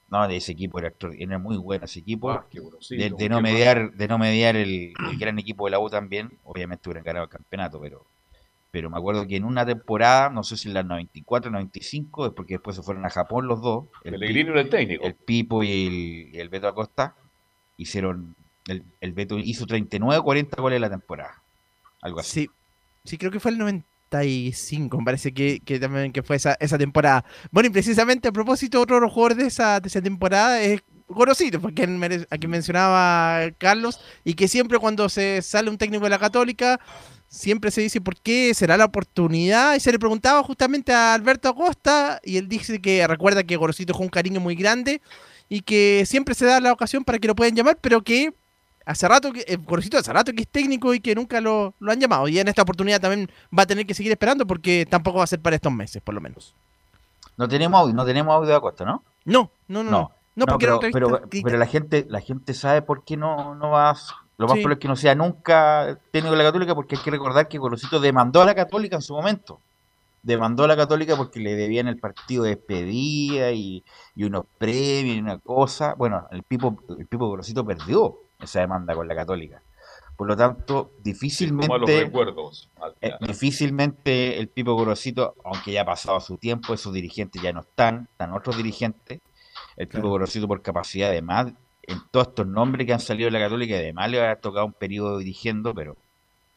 [SPEAKER 6] No, ese equipo era, era muy bueno ese equipo. Ah, de, no mediar, de no mediar el, gran equipo de la U también, obviamente hubieran ganado el campeonato, pero pero me acuerdo que en una temporada, no sé si en la 94, 95, es porque después se fueron a Japón los dos.
[SPEAKER 2] El Pellegrino era el técnico.
[SPEAKER 6] El Pipo y el, Beto Acosta hicieron, el, el Beto hizo 39 40 goles en la temporada. Algo así.
[SPEAKER 5] Sí, sí creo que fue el 90 me parece que, también que fue esa, esa temporada. Bueno, y precisamente a propósito, otro jugador de esa, de esa temporada es Gorosito, porque a quien mencionaba Carlos, y que siempre cuando se sale un técnico de la Católica, siempre se dice por qué será la oportunidad, y se le preguntaba justamente a Alberto Acosta, y él dice que recuerda que Gorosito es un cariño muy grande, y que siempre se da la ocasión para que lo puedan llamar, pero que hace rato que, eh, hace rato que es técnico y que nunca lo, han llamado. Y en esta oportunidad también va a tener que seguir esperando porque tampoco va a ser para estos meses, por lo menos.
[SPEAKER 6] No tenemos audio, no tenemos audio de Acosta, ¿no?
[SPEAKER 5] No, no, no. No,
[SPEAKER 6] pero, pero, la gente la gente sabe por qué no, no va lo más probable es que no sea nunca técnico de la Católica porque hay que recordar que Gorosito demandó a la Católica en su momento. Demandó a la Católica porque le debían el partido de despedida y, y unos premios y una cosa. Bueno, el Pipo, el Pipo Gorosito perdió esa demanda con la católica. Por lo tanto, difícilmente, eh, difícilmente el Pipo Gorosito, aunque ya ha pasado su tiempo, esos dirigentes ya no están, están otros dirigentes. El Pipo Gorosito por capacidad, además, en todos estos nombres que han salido de la Católica, además le va a tocado un periodo dirigiendo, pero,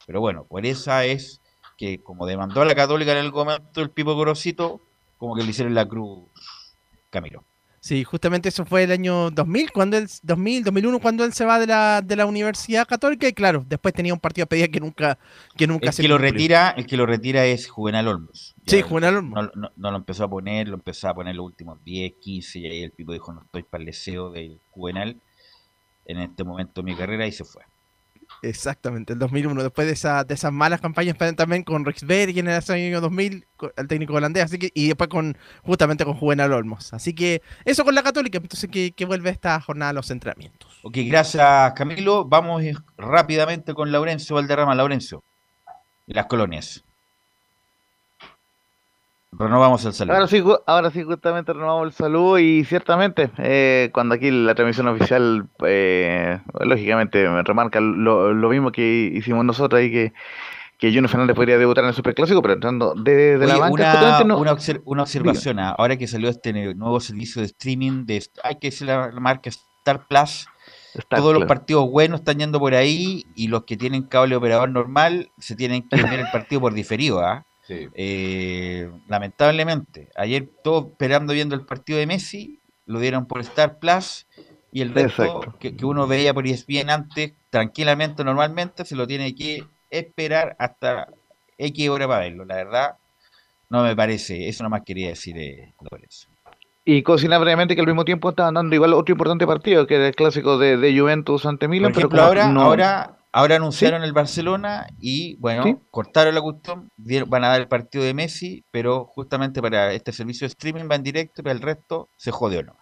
[SPEAKER 6] pero bueno, por esa es que como demandó a la Católica en el momento el Pipo Gorosito, como que le hicieron la cruz Camilo.
[SPEAKER 5] Sí, justamente eso fue el año 2000, cuando él, 2000, 2001, cuando él se va de la, de la Universidad Católica y claro, después tenía un partido a pedir que nunca, que nunca
[SPEAKER 6] el que lo retira, El que lo retira es Juvenal Olmos.
[SPEAKER 5] sí, Juvenal Olmos.
[SPEAKER 6] No, no, lo empezó a poner, lo empezó a poner los últimos 10, 15 y ahí el tipo dijo no estoy para el deseo del Juvenal en este momento de mi carrera y se fue.
[SPEAKER 5] Exactamente, el 2001, después de, esa, de esas malas campañas también con Rexberg en el año 2000, el técnico holandés, así que, y después con justamente con Juvenal Olmos. Así que eso con la Católica, entonces que, vuelve esta jornada a los entrenamientos.
[SPEAKER 6] Ok, gracias Camilo. Vamos rápidamente con Laurencio Valderrama. Laurencio, las colonias. Renovamos el saludo.
[SPEAKER 4] Ahora sí, ahora sí, justamente renovamos el saludo y ciertamente, eh, cuando aquí la transmisión oficial, eh, lógicamente, me remarca lo, mismo que hicimos nosotros y que, que Junior Fernández podría debutar en el Superclásico, pero entrando de, la banca.
[SPEAKER 6] Una, una, observación, ah, ahora que salió este nuevo servicio de streaming, de hay que decir la, marca Star Plus, todos los partidos buenos están yendo por ahí y los que tienen cable operador normal se tienen que ver el partido por diferido, ¿ah? Eh, lamentablemente, ayer todos esperando viendo el partido de Messi, lo dieron por Star Plus y el resto que, uno veía por ESPN antes, tranquilamente, normalmente, se lo tiene que esperar hasta X hora para verlo. La verdad, no me parece. Eso nomás quería decir eh,
[SPEAKER 4] Y cocinar brevemente que al mismo tiempo estaban dando igual otro importante partido, que era el clásico de, Juventus ante Milan.
[SPEAKER 6] pero ahora, ahora Ahora anunciaron el Barcelona y, bueno, cortaron la cuestión, van a dar el partido de Messi, pero justamente para este servicio de streaming va en directo, pero el resto se jode o no.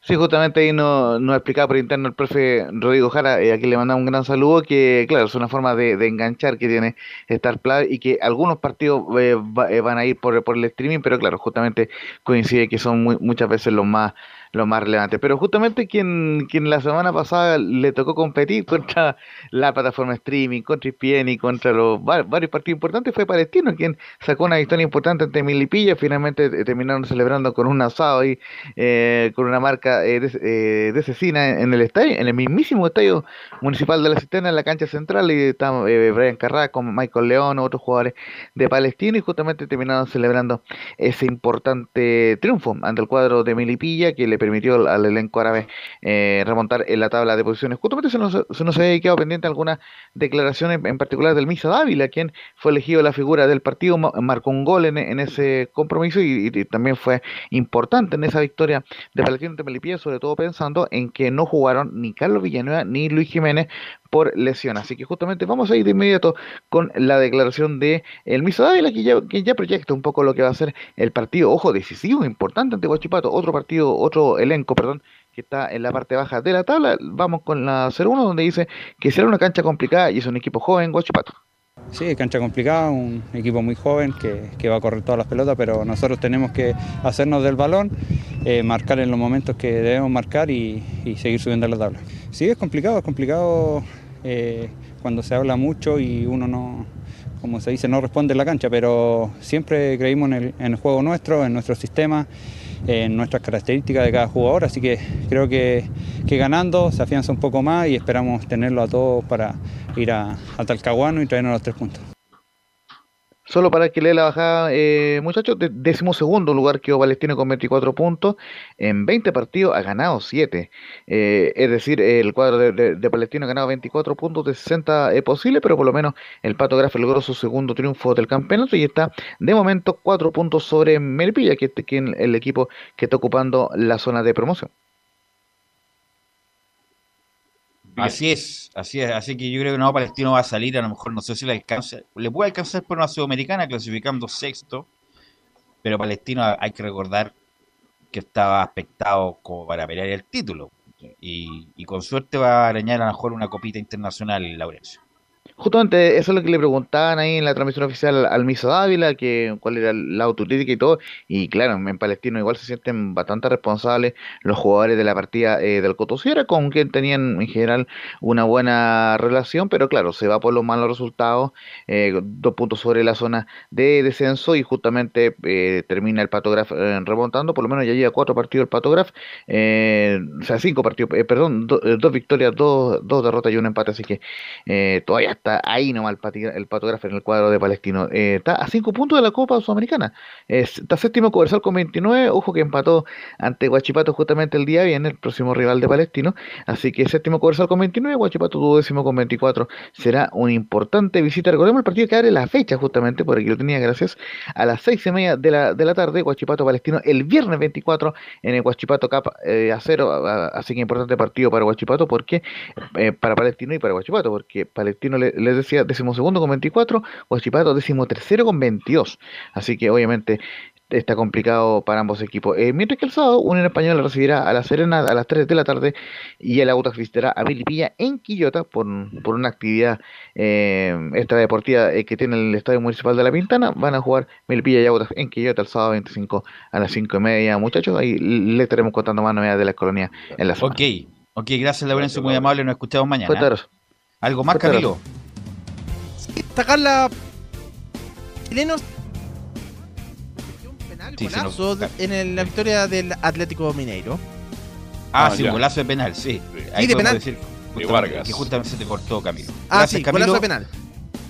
[SPEAKER 4] Sí, justamente ahí nos, nos explicaba por interno el profe Rodrigo Jara, eh, aquí le mandamos un gran saludo, que claro, es una forma de, enganchar que tiene Star Plus y que algunos partidos eh, eh, van a ir por, por el streaming, pero claro, justamente coincide que son muchas veces los más lo más relevante. Pero justamente quien, quien la semana pasada le tocó competir [laughs] contra la plataforma streaming, contra ESPN y contra los varios partidos importantes fue Palestino, quien sacó una victoria importante ante Milipilla. Finalmente eh, terminaron celebrando con un asado y eh, con una marca eh, de, de cecina en el estadio, en el mismísimo estadio municipal de la Cisterna, en la cancha central. Y está Brian Carrá con Michael León, otros jugadores de Palestino, y justamente terminaron celebrando ese importante triunfo ante el cuadro de Milipilla que le permitió al elenco árabe eh, remontar en la tabla de posiciones. Justamente se nos, se nos había quedado pendiente algunas declaraciones, en particular del Misa Dávila, quien fue elegido la figura del partido, marcó un gol en, ese compromiso y, también fue importante en esa victoria de Palestino de Melipilla, sobre todo pensando en que no jugaron ni Carlos Villanueva ni Luis Jiménez por lesión. Así que justamente vamos a ir de inmediato con la declaración de el Miso Dávila, que ya, que ya proyecta un poco lo que va a ser el partido, ojo, decisivo, importante ante Guachipato, otro partido, otro elenco, perdón, que está en la parte baja de la tabla. Vamos con la 0-1, donde dice que será una cancha complicada y es un equipo joven, Guachipato.
[SPEAKER 18] Sí, cancha complicada, un equipo muy joven que, va a correr todas las pelotas, pero nosotros tenemos que hacernos del balón, eh, marcar en los momentos que debemos marcar y, seguir subiendo la tabla. Sí, es complicado, es complicado eh, cuando se habla mucho y uno no, como se dice, no responde en la cancha, pero siempre creímos en el, juego nuestro, en nuestro sistema en nuestras características de cada jugador, así que creo que, ganando se afianza un poco más y esperamos tenerlo a todos para ir a, a Talcahuano y traernos los tres puntos.
[SPEAKER 4] Solo para que lea la bajada, eh, muchachos, décimo segundo lugar quedó Palestino con 24 puntos. En 20 partidos ha ganado 7. Eh, es decir, el cuadro de, Palestino ha ganado 24 puntos de 60 es posible, pero por lo menos el Pato Graf logró su segundo triunfo del campeonato y está de momento 4 puntos sobre Melpilla, que es el equipo que está ocupando la zona de promoción.
[SPEAKER 6] Así es, así es. Así que yo creo que no Palestino va a salir, a lo mejor no sé si le alcanza. Le puede alcanzar por una sudamericana clasificando sexto, pero Palestino hay que recordar que estaba aspectado como para pelear el título. Y, y con suerte va a arañar a lo mejor una copita internacional, Laurencio.
[SPEAKER 4] Justamente eso es lo que le preguntaban ahí en la transmisión oficial al Miso Dávila, que cuál era la autocrítica y todo. Y claro, en Palestino igual se sienten bastante responsables los jugadores de la partida eh, del Cotosiera, con quien tenían en general una buena relación, pero claro, se va por los malos resultados, eh, dos puntos sobre la zona de descenso y justamente eh, termina el Patograf remontando, por lo menos ya lleva cuatro partidos el Patograf, o sea, cinco partidos, perdón, dos victorias, dos, dos derrotas y un empate, así que todavía está ahí nomás el, el patógrafo en el cuadro de Palestino. Eh, está a 5 puntos de la Copa Sudamericana. está séptimo Coversal con 29. Ojo que empató ante Guachipato justamente el día viene, el próximo rival de Palestino. Así que séptimo Coversal con 29. Guachipato duodécimo con 24. Será una importante visita. Recordemos el partido que abre la fecha justamente, por aquí lo tenía gracias, a las 6 y media de la, de la tarde. Guachipato Palestino el viernes 24 en el Guachipato Cup eh, a cero. Así que importante partido para Guachipato porque eh, para Palestino y para Guachipato porque Palestino le, les decía decimosegundo con 24, Huachipato decimotercero con 22. Así que obviamente está complicado para ambos equipos. Eh, mientras que el sábado, Unión Española recibirá a La Serena a las 3 de la tarde y el Auto visitará a Vilipilla en Quillota por, por una actividad eh, extradeportiva eh, que tiene el Estadio Municipal de La Pintana. Van a jugar Vilipilla y Auto en Quillota el sábado 25 a las 5 y media, muchachos. Ahí le estaremos contando más novedades de la colonia en la zona.
[SPEAKER 6] Ok, ok, gracias Laurencio, muy amable, nos escuchamos mañana. ¿Algo más, Camilo?
[SPEAKER 5] Destacar la chilenos penal golazo en la victoria del Atlético Mineiro.
[SPEAKER 6] Ah, ah sí, un golazo de penal, sí.
[SPEAKER 5] y de penal.
[SPEAKER 6] Decir, que justamente se te cortó Camilo.
[SPEAKER 5] Ah, sí, golazo de penal.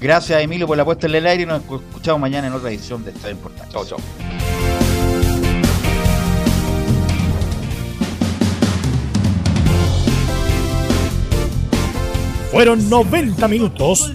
[SPEAKER 6] Gracias, Emilio, por la puesta en el aire y nos escuchamos mañana en otra edición de Estadio Importante.
[SPEAKER 2] Chao, chao.
[SPEAKER 1] Fueron 90 minutos